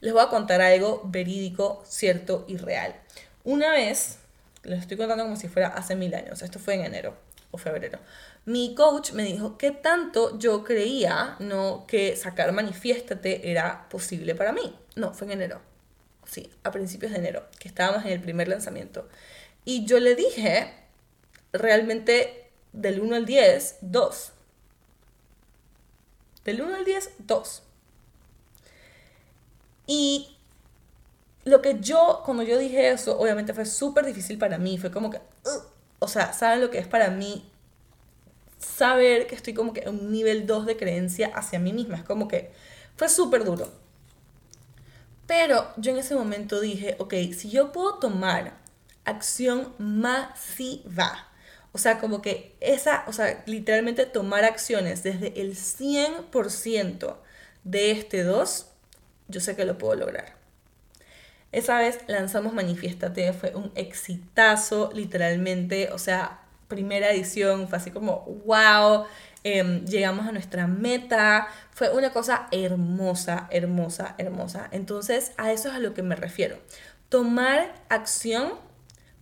Les voy a contar algo verídico, cierto y real. Una vez, les estoy contando como si fuera hace mil años, esto fue en enero o febrero mi coach me dijo que tanto yo creía no que sacar manifiéstate era posible para mí. No, fue en enero. Sí, a principios de enero, que estábamos en el primer lanzamiento. Y yo le dije, realmente del 1 al 10, 2. Del 1 al 10, 2. Y lo que yo, cuando yo dije eso, obviamente fue súper difícil para mí. Fue como que, o sea, ¿saben lo que es para mí saber que estoy como que en un nivel 2 de creencia hacia mí misma. Es como que fue súper duro. Pero yo en ese momento dije, ok, si yo puedo tomar acción masiva, o sea, como que esa, o sea, literalmente tomar acciones desde el 100% de este 2, yo sé que lo puedo lograr. Esa vez lanzamos Manifiestate, fue un exitazo, literalmente, o sea, primera edición, fue así como, wow, em, llegamos a nuestra meta, fue una cosa hermosa, hermosa, hermosa. Entonces, a eso es a lo que me refiero. Tomar acción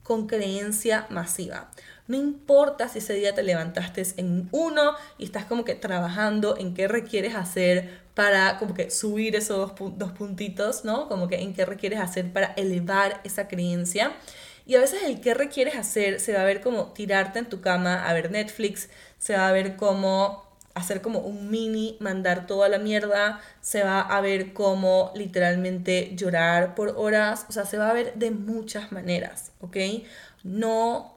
con creencia masiva. No importa si ese día te levantaste en uno y estás como que trabajando en qué requieres hacer para como que subir esos dos, puntitos, ¿no? Como que en qué requieres hacer para elevar esa creencia. Y a veces el qué requieres hacer se va a ver como tirarte en tu cama a ver Netflix, se va a ver como hacer como un mini, mandar toda la mierda, se va a ver como literalmente llorar por horas, o sea, se va a ver de muchas maneras, ¿ok? No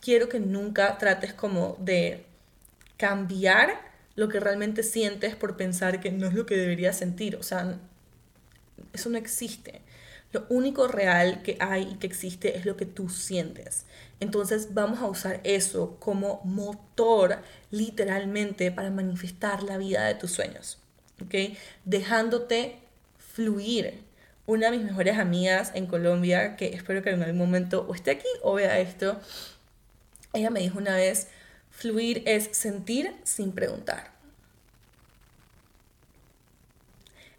quiero que nunca trates como de cambiar lo que realmente sientes por pensar que no es lo que deberías sentir. O sea, eso no existe. Lo único real que hay y que existe es lo que tú sientes. Entonces vamos a usar eso como motor literalmente para manifestar la vida de tus sueños. ¿Ok? Dejándote fluir. Una de mis mejores amigas en Colombia, que espero que en algún momento o esté aquí o vea esto, ella me dijo una vez, fluir es sentir sin preguntar.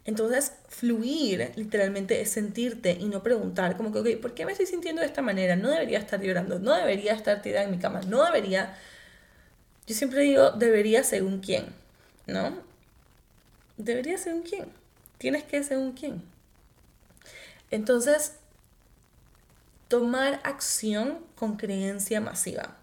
Entonces, fluir literalmente es sentirte y no preguntar, como que, ok, ¿por qué me estoy sintiendo de esta manera? No debería estar llorando, no debería estar tirada en mi cama, no debería... Yo siempre digo, debería según quién, ¿no? Debería según quién. Tienes que según quién. Entonces, tomar acción con creencia masiva.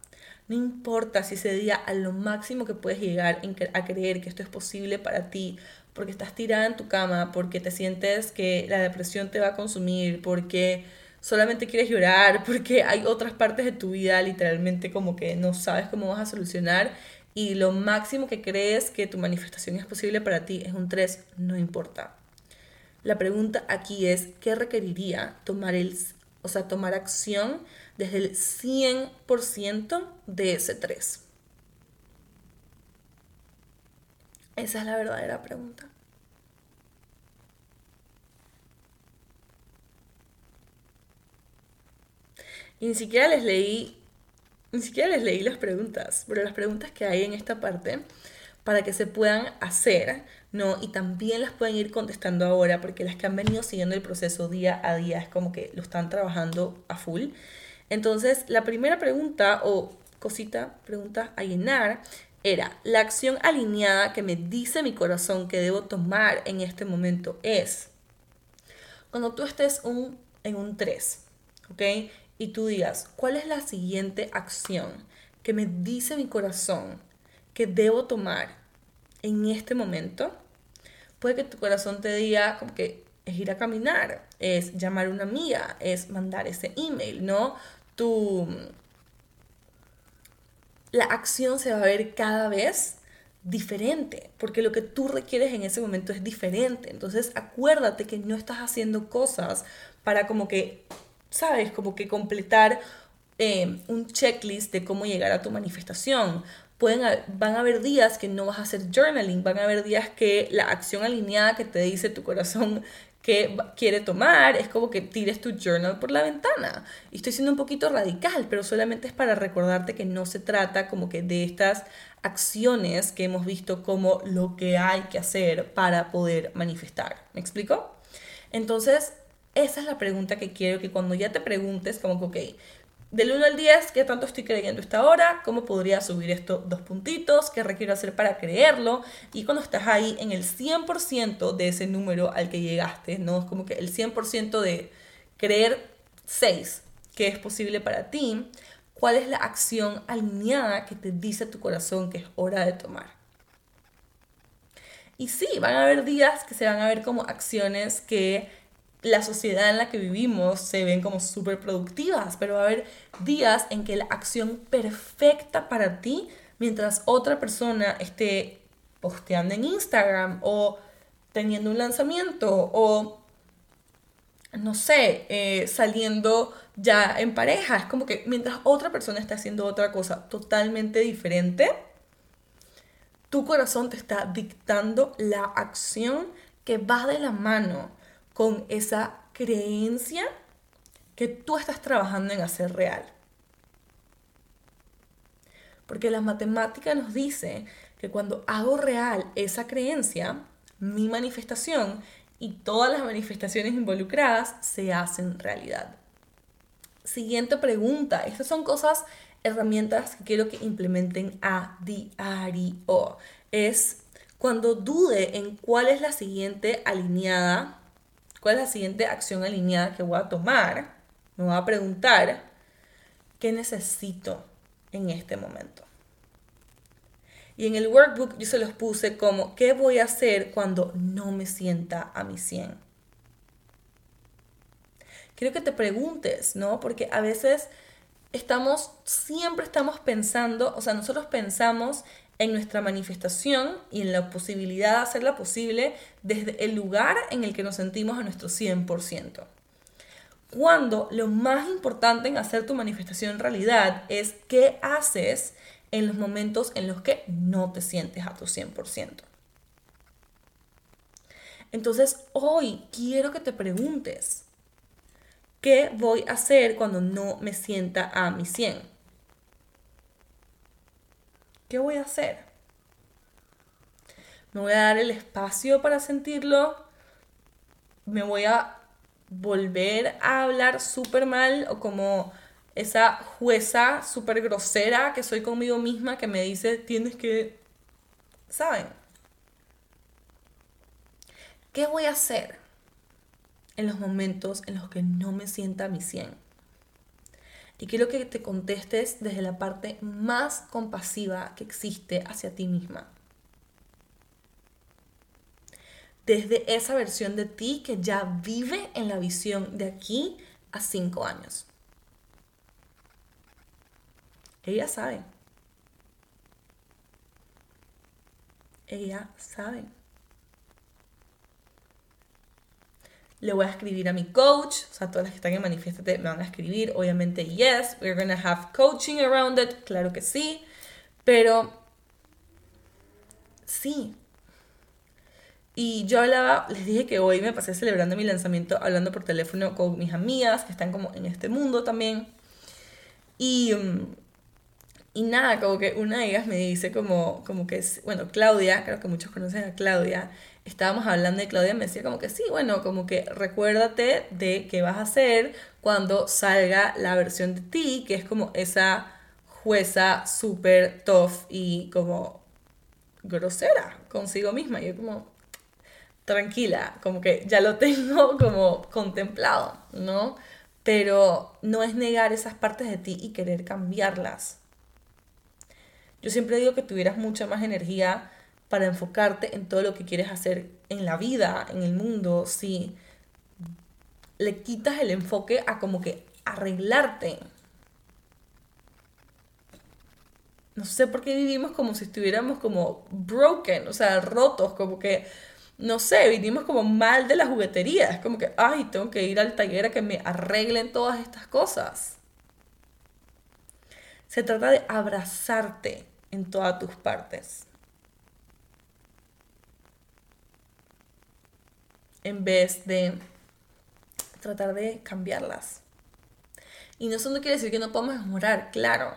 No importa si ese día a lo máximo que puedes llegar a creer que esto es posible para ti, porque estás tirada en tu cama, porque te sientes que la depresión te va a consumir, porque solamente quieres llorar, porque hay otras partes de tu vida literalmente como que no sabes cómo vas a solucionar y lo máximo que crees que tu manifestación es posible para ti es un 3, no importa. La pregunta aquí es, ¿qué requeriría tomar el o sea, tomar acción desde el 100% de ese 3? Esa es la verdadera pregunta. Y ni siquiera les leí, ni siquiera les leí las preguntas, pero las preguntas que hay en esta parte para que se puedan hacer, ¿no? Y también las pueden ir contestando ahora, porque las que han venido siguiendo el proceso día a día es como que lo están trabajando a full. Entonces, la primera pregunta o cosita, pregunta a llenar era, la acción alineada que me dice mi corazón que debo tomar en este momento es, cuando tú estés en un 3, ¿ok? Y tú digas, ¿cuál es la siguiente acción que me dice mi corazón que debo tomar en este momento, puede que tu corazón te diga como que es ir a caminar, es llamar a una amiga, es mandar ese email, ¿no? Tu la acción se va a ver cada vez diferente, porque lo que tú requieres en ese momento es diferente. Entonces, acuérdate que no estás haciendo cosas para como que, ¿sabes? Como que completar eh, un checklist de cómo llegar a tu manifestación van a haber días que no vas a hacer journaling, van a haber días que la acción alineada que te dice tu corazón que quiere tomar es como que tires tu journal por la ventana. Y estoy siendo un poquito radical, pero solamente es para recordarte que no se trata como que de estas acciones que hemos visto como lo que hay que hacer para poder manifestar. ¿Me explico? Entonces, esa es la pregunta que quiero que cuando ya te preguntes como que, ok, del 1 al 10, ¿qué tanto estoy creyendo esta hora? ¿Cómo podría subir esto dos puntitos? ¿Qué requiero hacer para creerlo? Y cuando estás ahí en el 100% de ese número al que llegaste, ¿no? Es como que el 100% de creer 6, que es posible para ti, ¿cuál es la acción alineada que te dice tu corazón que es hora de tomar? Y sí, van a haber días que se van a ver como acciones que la sociedad en la que vivimos se ven como súper productivas, pero va a haber días en que la acción perfecta para ti, mientras otra persona esté posteando en Instagram o teniendo un lanzamiento o, no sé, eh, saliendo ya en pareja. Es como que mientras otra persona está haciendo otra cosa totalmente diferente, tu corazón te está dictando la acción que va de la mano con esa creencia que tú estás trabajando en hacer real. Porque la matemática nos dice que cuando hago real esa creencia, mi manifestación y todas las manifestaciones involucradas se hacen realidad. Siguiente pregunta. Estas son cosas, herramientas que quiero que implementen a diario. Es cuando dude en cuál es la siguiente alineada ¿Cuál es la siguiente acción alineada que voy a tomar? Me voy a preguntar, ¿qué necesito en este momento? Y en el workbook yo se los puse como, ¿qué voy a hacer cuando no me sienta a mi 100? Quiero que te preguntes, ¿no? Porque a veces estamos, siempre estamos pensando, o sea, nosotros pensamos en nuestra manifestación y en la posibilidad de hacerla posible desde el lugar en el que nos sentimos a nuestro 100%. Cuando lo más importante en hacer tu manifestación realidad es qué haces en los momentos en los que no te sientes a tu 100%. Entonces hoy quiero que te preguntes, ¿qué voy a hacer cuando no me sienta a mi 100? ¿Qué voy a hacer? ¿Me voy a dar el espacio para sentirlo? ¿Me voy a volver a hablar súper mal o como esa jueza súper grosera que soy conmigo misma que me dice tienes que... ¿Saben? ¿Qué voy a hacer en los momentos en los que no me sienta a mi 100? Y quiero que te contestes desde la parte más compasiva que existe hacia ti misma. Desde esa versión de ti que ya vive en la visión de aquí a cinco años. Ella sabe. Ella sabe. Le voy a escribir a mi coach, o sea, todas las que están en Manifiéstate me van a escribir. Obviamente, yes, we're gonna have coaching around it, claro que sí. Pero, sí. Y yo hablaba, les dije que hoy me pasé celebrando mi lanzamiento hablando por teléfono con mis amigas que están como en este mundo también. Y, mm, y nada, como que una de ellas me dice como, como que, bueno, Claudia, creo que muchos conocen a Claudia, estábamos hablando de Claudia, me decía como que sí, bueno, como que recuérdate de qué vas a hacer cuando salga la versión de ti, que es como esa jueza súper tough y como grosera consigo misma. Y yo como, tranquila, como que ya lo tengo como contemplado, ¿no? Pero no es negar esas partes de ti y querer cambiarlas. Yo siempre digo que tuvieras mucha más energía para enfocarte en todo lo que quieres hacer en la vida, en el mundo, si le quitas el enfoque a como que arreglarte. No sé por qué vivimos como si estuviéramos como broken, o sea, rotos, como que, no sé, vivimos como mal de la juguetería. Es como que, ay, tengo que ir al taller a que me arreglen todas estas cosas. Se trata de abrazarte en todas tus partes. En vez de tratar de cambiarlas. Y eso no quiere decir que no podamos mejorar, claro,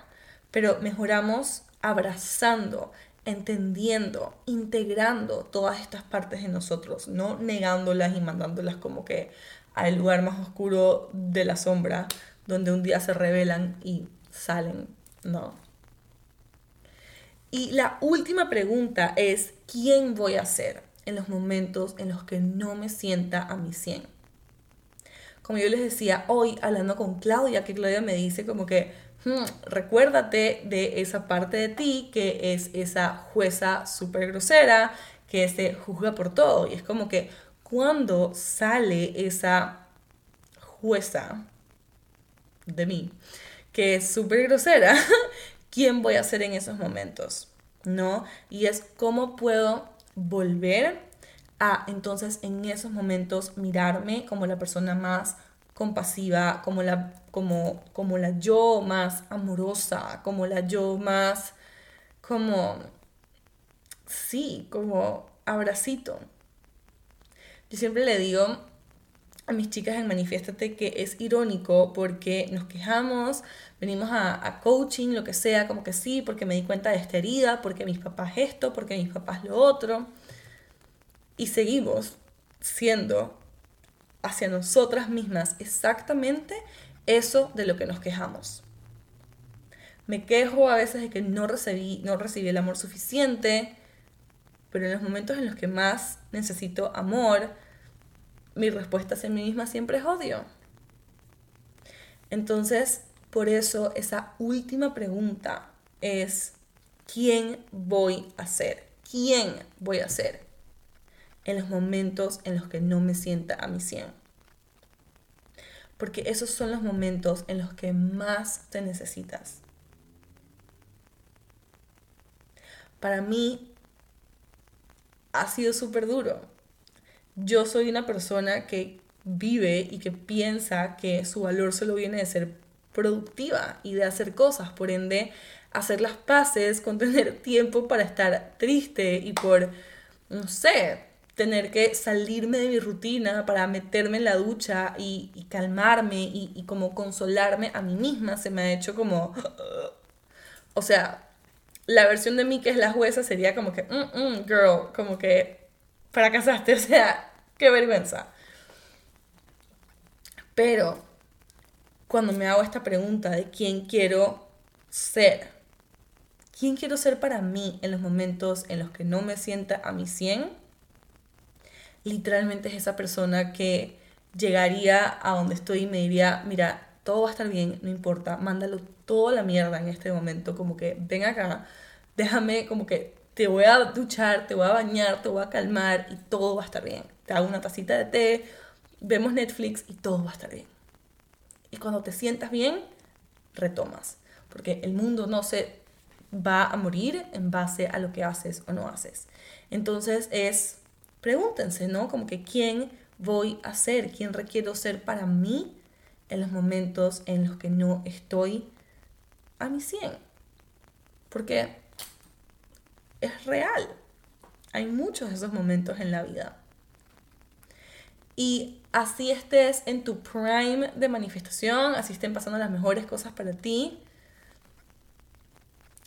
pero mejoramos abrazando, entendiendo, integrando todas estas partes de nosotros, no negándolas y mandándolas como que al lugar más oscuro de la sombra, donde un día se revelan y salen, no. Y la última pregunta es, ¿quién voy a ser? En los momentos en los que no me sienta a mi 100. Como yo les decía hoy hablando con Claudia, que Claudia me dice como que, hmm, recuérdate de esa parte de ti que es esa jueza súper grosera, que se juzga por todo. Y es como que cuando sale esa jueza de mí, que es súper grosera, ¿quién voy a ser en esos momentos? ¿No? Y es cómo puedo volver a entonces en esos momentos mirarme como la persona más compasiva, como la, como, como la yo más amorosa, como la yo más, como, sí, como abracito. Yo siempre le digo a mis chicas en Manifiéstate que es irónico porque nos quejamos, venimos a, a, coaching, lo que sea, como que sí, porque me di cuenta de esta herida, porque mis papás esto, porque mis papás lo otro. Y seguimos siendo hacia nosotras mismas exactamente eso de lo que nos quejamos. Me quejo a veces de que no recibí, no recibí el amor suficiente, pero en los momentos en los que más necesito amor, mi respuesta hacia mí misma siempre es odio. Entonces, por eso esa última pregunta es, ¿quién voy a ser? ¿Quién voy a ser? en los momentos en los que no me sienta a mi 100. Porque esos son los momentos en los que más te necesitas. Para mí ha sido súper duro. Yo soy una persona que vive y que piensa que su valor solo viene de ser productiva y de hacer cosas, por ende, hacer las paces con tener tiempo para estar triste y por, no sé, tener que salirme de mi rutina para meterme en la ducha y, calmarme y, como consolarme a mí misma se me ha hecho como... o sea, la versión de mí que es la jueza sería como que, mm, mm, girl, como que fracasaste, o sea, qué vergüenza. Pero cuando me hago esta pregunta de quién quiero ser, quién quiero ser para mí en los momentos en los que no me sienta a mi 100, literalmente es esa persona que llegaría a donde estoy y me diría, mira, todo va a estar bien, no importa, mándalo toda la mierda en este momento, como que ven acá, déjame como que te voy a duchar, te voy a bañar, te voy a calmar y todo va a estar bien. Te hago una tacita de té, vemos Netflix y todo va a estar bien. Y cuando te sientas bien, retomas, porque el mundo no se va a morir en base a lo que haces o no haces. Entonces es pregúntense, ¿no? Como que quién voy a ser, quién requiero ser para mí en los momentos en los que no estoy a mi 100. Porque es real. Hay muchos de esos momentos en la vida. Y así estés en tu prime de manifestación, así estén pasando las mejores cosas para ti,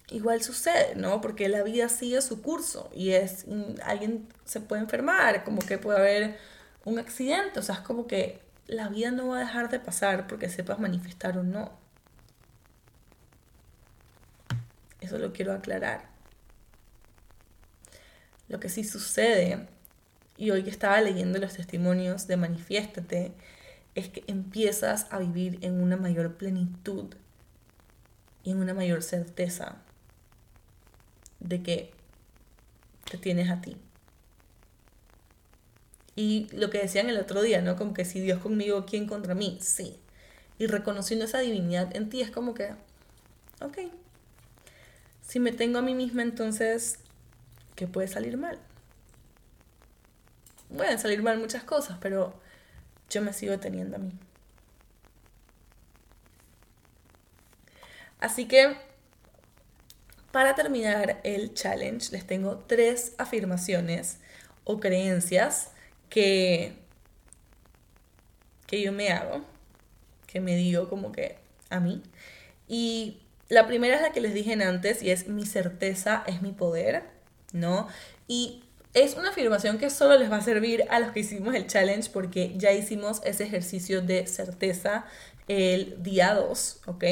igual sucede, ¿no? Porque la vida sigue su curso y es alguien se puede enfermar, como que puede haber un accidente, o sea, es como que la vida no va a dejar de pasar porque sepas manifestar o no. Eso lo quiero aclarar. Lo que sí sucede, y hoy que estaba leyendo los testimonios de Manifiéstate, es que empiezas a vivir en una mayor plenitud y en una mayor certeza de que te tienes a ti. Y lo que decían el otro día, ¿no? Como que si Dios conmigo, ¿quién contra mí? Sí. Y reconociendo esa divinidad en ti es como que, ok, si me tengo a mí misma, entonces, ¿qué puede salir mal? Pueden salir mal muchas cosas, pero yo me sigo teniendo a mí. Así que para terminar el challenge, les tengo tres afirmaciones o creencias que, que yo me hago, que me digo como que a mí. Y la primera es la que les dije antes y es mi certeza es mi poder, ¿no? Y es una afirmación que solo les va a servir a los que hicimos el challenge porque ya hicimos ese ejercicio de certeza el día 2, ¿ok?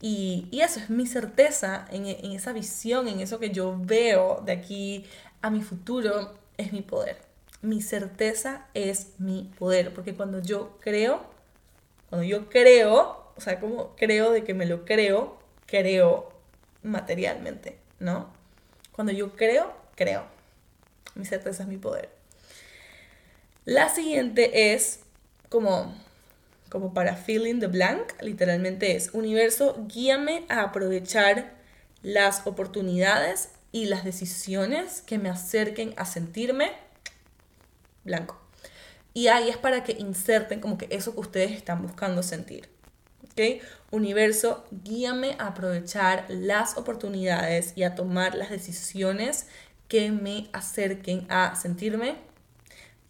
Y, eso es mi certeza en, en esa visión, en eso que yo veo de aquí a mi futuro, es mi poder. Mi certeza es mi poder, porque cuando yo creo, cuando yo creo, o sea, como creo de que me lo creo, creo materialmente, ¿no? Cuando yo creo, creo. Mi certeza es mi poder. La siguiente es como, como para fill in the blank, literalmente es, universo, guíame a aprovechar las oportunidades y las decisiones que me acerquen a sentirme blanco. Y ahí es para que inserten como que eso que ustedes están buscando sentir. ¿Ok? Universo, guíame a aprovechar las oportunidades y a tomar las decisiones que me acerquen a sentirme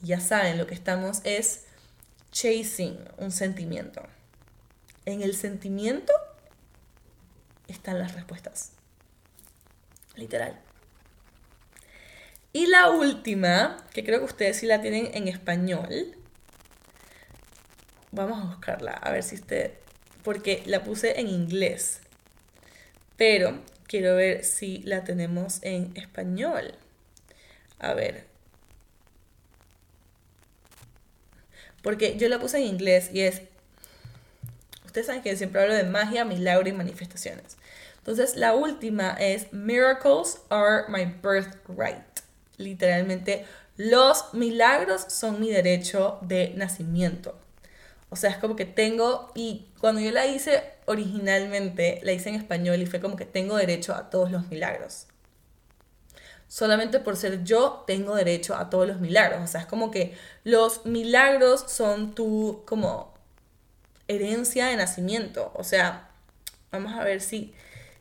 ya saben, lo que estamos es chasing un sentimiento. En el sentimiento están las respuestas. Literal. Y la última, que creo que ustedes sí la tienen en español. Vamos a buscarla, a ver si usted... Porque la puse en inglés. Pero quiero ver si la tenemos en español. A ver, Porque yo la puse en inglés y es, ustedes saben que siempre hablo de magia, milagro y manifestaciones. Entonces la última es, miracles are my birthright. Literalmente, los milagros son mi derecho de nacimiento. O sea, es como que tengo, y cuando yo la hice originalmente, la hice en español y fue como que tengo derecho a todos los milagros solamente por ser yo tengo derecho a todos los milagros. O sea, es como que los milagros son tu como herencia de nacimiento. O sea, vamos a ver si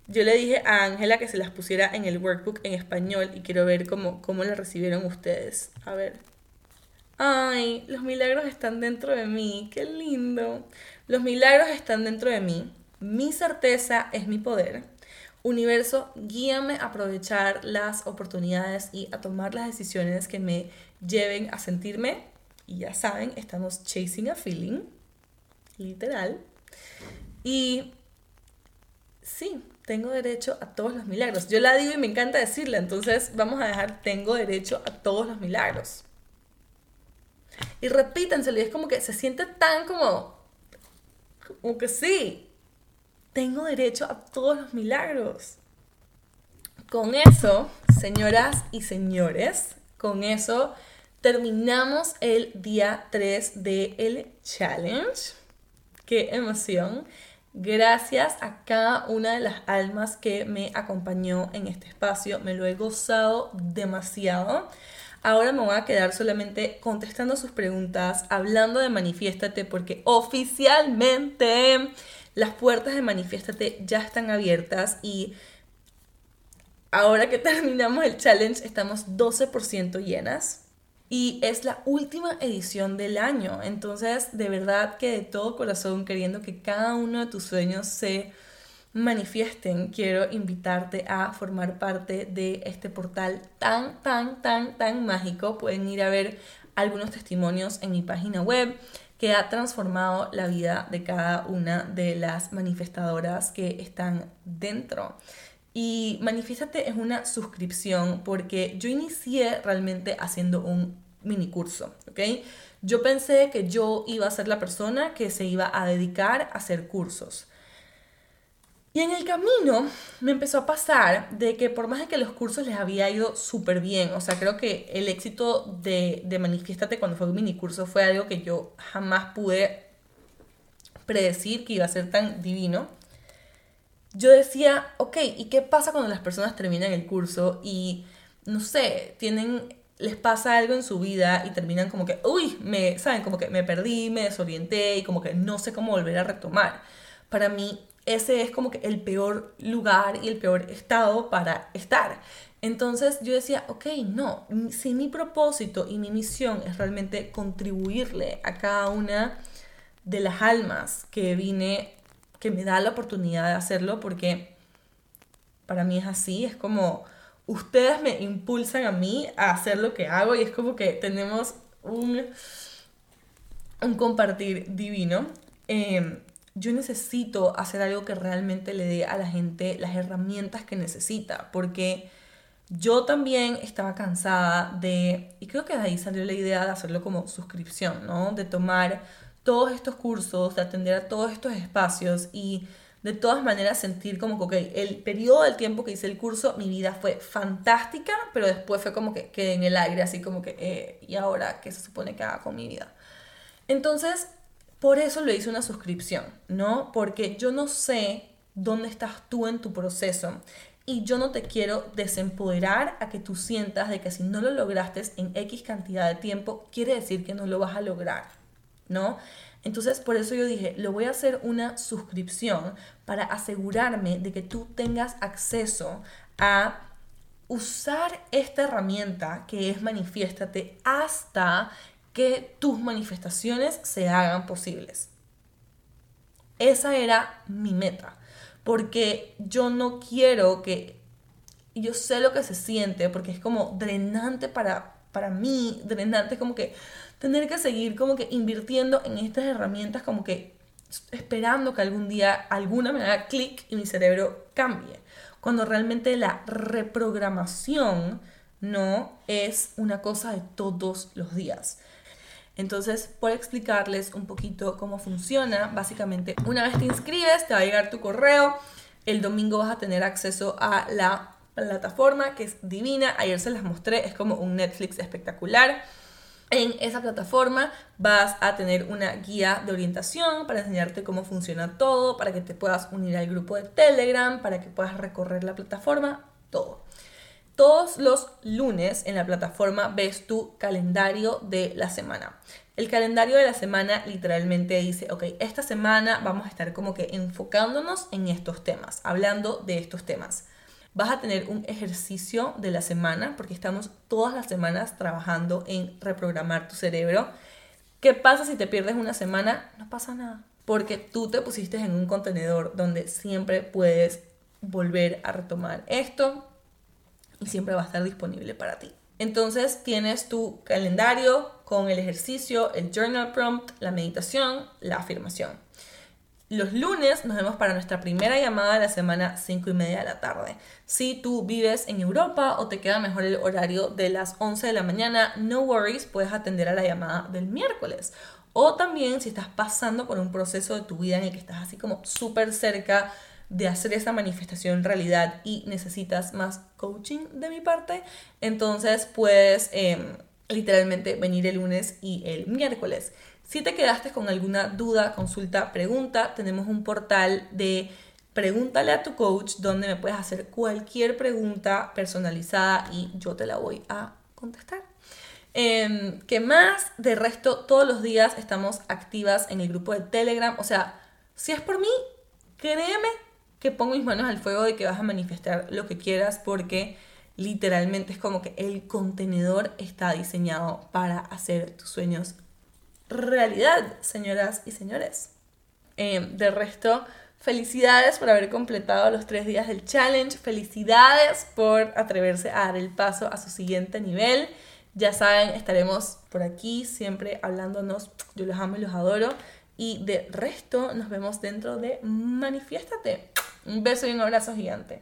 yo le dije a Ángela que se las pusiera en el workbook en español y quiero ver cómo, cómo la recibieron ustedes. A ver. Ay, los milagros están dentro de mí. Qué lindo. Los milagros están dentro de mí. Mi certeza es mi poder. Universo, guíame a aprovechar las oportunidades y a tomar las decisiones que me lleven a sentirme, y ya saben, estamos chasing a feeling, literal. Y sí, tengo derecho a todos los milagros. Yo la digo y me encanta decirla, entonces vamos a dejar tengo derecho a todos los milagros. Y repítenselo, y es como que se siente tan como, como que sí, tengo derecho a todos los milagros. Con eso, señoras y señores, con eso terminamos el día 3 del challenge. Qué emoción. Gracias a cada una de las almas que me acompañó en este espacio. Me lo he gozado demasiado. Ahora me voy a quedar solamente contestando sus preguntas, hablando de Manifiéstate, porque oficialmente las puertas de Manifiéstate ya están abiertas y ahora que terminamos el challenge estamos 12% llenas. Y es la última edición del año. Entonces, de verdad que de todo corazón, queriendo que cada uno de tus sueños se manifiesten, quiero invitarte a formar parte de este portal tan, tan, tan, tan mágico. Pueden ir a ver algunos testimonios en mi página web que ha transformado la vida de cada una de las manifestadoras que están dentro. Y Manifiéstate es una suscripción porque yo inicié realmente haciendo un mini curso, ¿ok? Yo pensé que yo iba a ser la persona que se iba a dedicar a hacer cursos. Y en el camino me empezó a pasar de que por más de que los cursos les había ido súper bien, o sea, creo que el éxito de, de Manifiéstate cuando fue un mini curso fue algo que yo jamás pude predecir que iba a ser tan divino. Yo decía, ok, ¿y qué pasa cuando las personas terminan el curso y, no sé, tienen, les pasa algo en su vida y terminan como que, uy, me, ¿saben? Como que me perdí, me desorienté y como que no sé cómo volver a retomar. Para mí ese es como que el peor lugar y el peor estado para estar. Entonces yo decía, ok, no, si mi propósito y mi misión es realmente contribuirle a cada una de las almas que vine, que me da la oportunidad de hacerlo, porque para mí es así, es como ustedes me impulsan a mí a hacer lo que hago y es como que tenemos un, un compartir divino. Eh, yo necesito hacer algo que realmente le dé a la gente las herramientas que necesita, porque yo también estaba cansada de, y creo que de ahí salió la idea de hacerlo como suscripción, ¿no? De tomar todos estos cursos, de atender a todos estos espacios y de todas maneras sentir como que, ok, el periodo del tiempo que hice el curso, mi vida fue fantástica, pero después fue como que quedé en el aire, así como que, eh, ¿y ahora qué se supone que haga con mi vida? Entonces, por eso le hice una suscripción, ¿no? Porque yo no sé dónde estás tú en tu proceso y yo no te quiero desempoderar a que tú sientas de que si no lo lograste en X cantidad de tiempo, quiere decir que no lo vas a lograr, ¿no? Entonces, por eso yo dije, lo voy a hacer una suscripción para asegurarme de que tú tengas acceso a usar esta herramienta que es manifiéstate hasta que tus manifestaciones se hagan posibles. Esa era mi meta, porque yo no quiero que, yo sé lo que se siente, porque es como drenante para, para mí, drenante como que tener que seguir como que invirtiendo en estas herramientas como que esperando que algún día alguna me haga clic y mi cerebro cambie. Cuando realmente la reprogramación no es una cosa de todos los días. Entonces, por explicarles un poquito cómo funciona, básicamente una vez te inscribes, te va a llegar tu correo, el domingo vas a tener acceso a la plataforma que es divina, ayer se las mostré, es como un Netflix espectacular. En esa plataforma vas a tener una guía de orientación para enseñarte cómo funciona todo, para que te puedas unir al grupo de Telegram, para que puedas recorrer la plataforma, todo. Todos los lunes en la plataforma ves tu calendario de la semana. El calendario de la semana literalmente dice, ok, esta semana vamos a estar como que enfocándonos en estos temas, hablando de estos temas vas a tener un ejercicio de la semana, porque estamos todas las semanas trabajando en reprogramar tu cerebro. ¿Qué pasa si te pierdes una semana? No pasa nada, porque tú te pusiste en un contenedor donde siempre puedes volver a retomar esto y siempre va a estar disponible para ti. Entonces tienes tu calendario con el ejercicio, el journal prompt, la meditación, la afirmación. Los lunes nos vemos para nuestra primera llamada de la semana 5 y media de la tarde. Si tú vives en Europa o te queda mejor el horario de las 11 de la mañana, no worries, puedes atender a la llamada del miércoles. O también si estás pasando por un proceso de tu vida en el que estás así como súper cerca de hacer esa manifestación realidad y necesitas más coaching de mi parte, entonces puedes em, literalmente venir el lunes y el miércoles. Si te quedaste con alguna duda, consulta, pregunta, tenemos un portal de Pregúntale a tu coach donde me puedes hacer cualquier pregunta personalizada y yo te la voy a contestar. Eh, ¿Qué más? De resto, todos los días estamos activas en el grupo de Telegram. O sea, si es por mí, créeme que pongo mis manos al fuego de que vas a manifestar lo que quieras porque literalmente es como que el contenedor está diseñado para hacer tus sueños realidad, señoras y señores. Eh, de resto, felicidades por haber completado los tres días del challenge. Felicidades por atreverse a dar el paso a su siguiente nivel. Ya saben, estaremos por aquí siempre hablándonos. Yo los amo y los adoro. Y de resto, nos vemos dentro de Manifiéstate. Un beso y un abrazo gigante.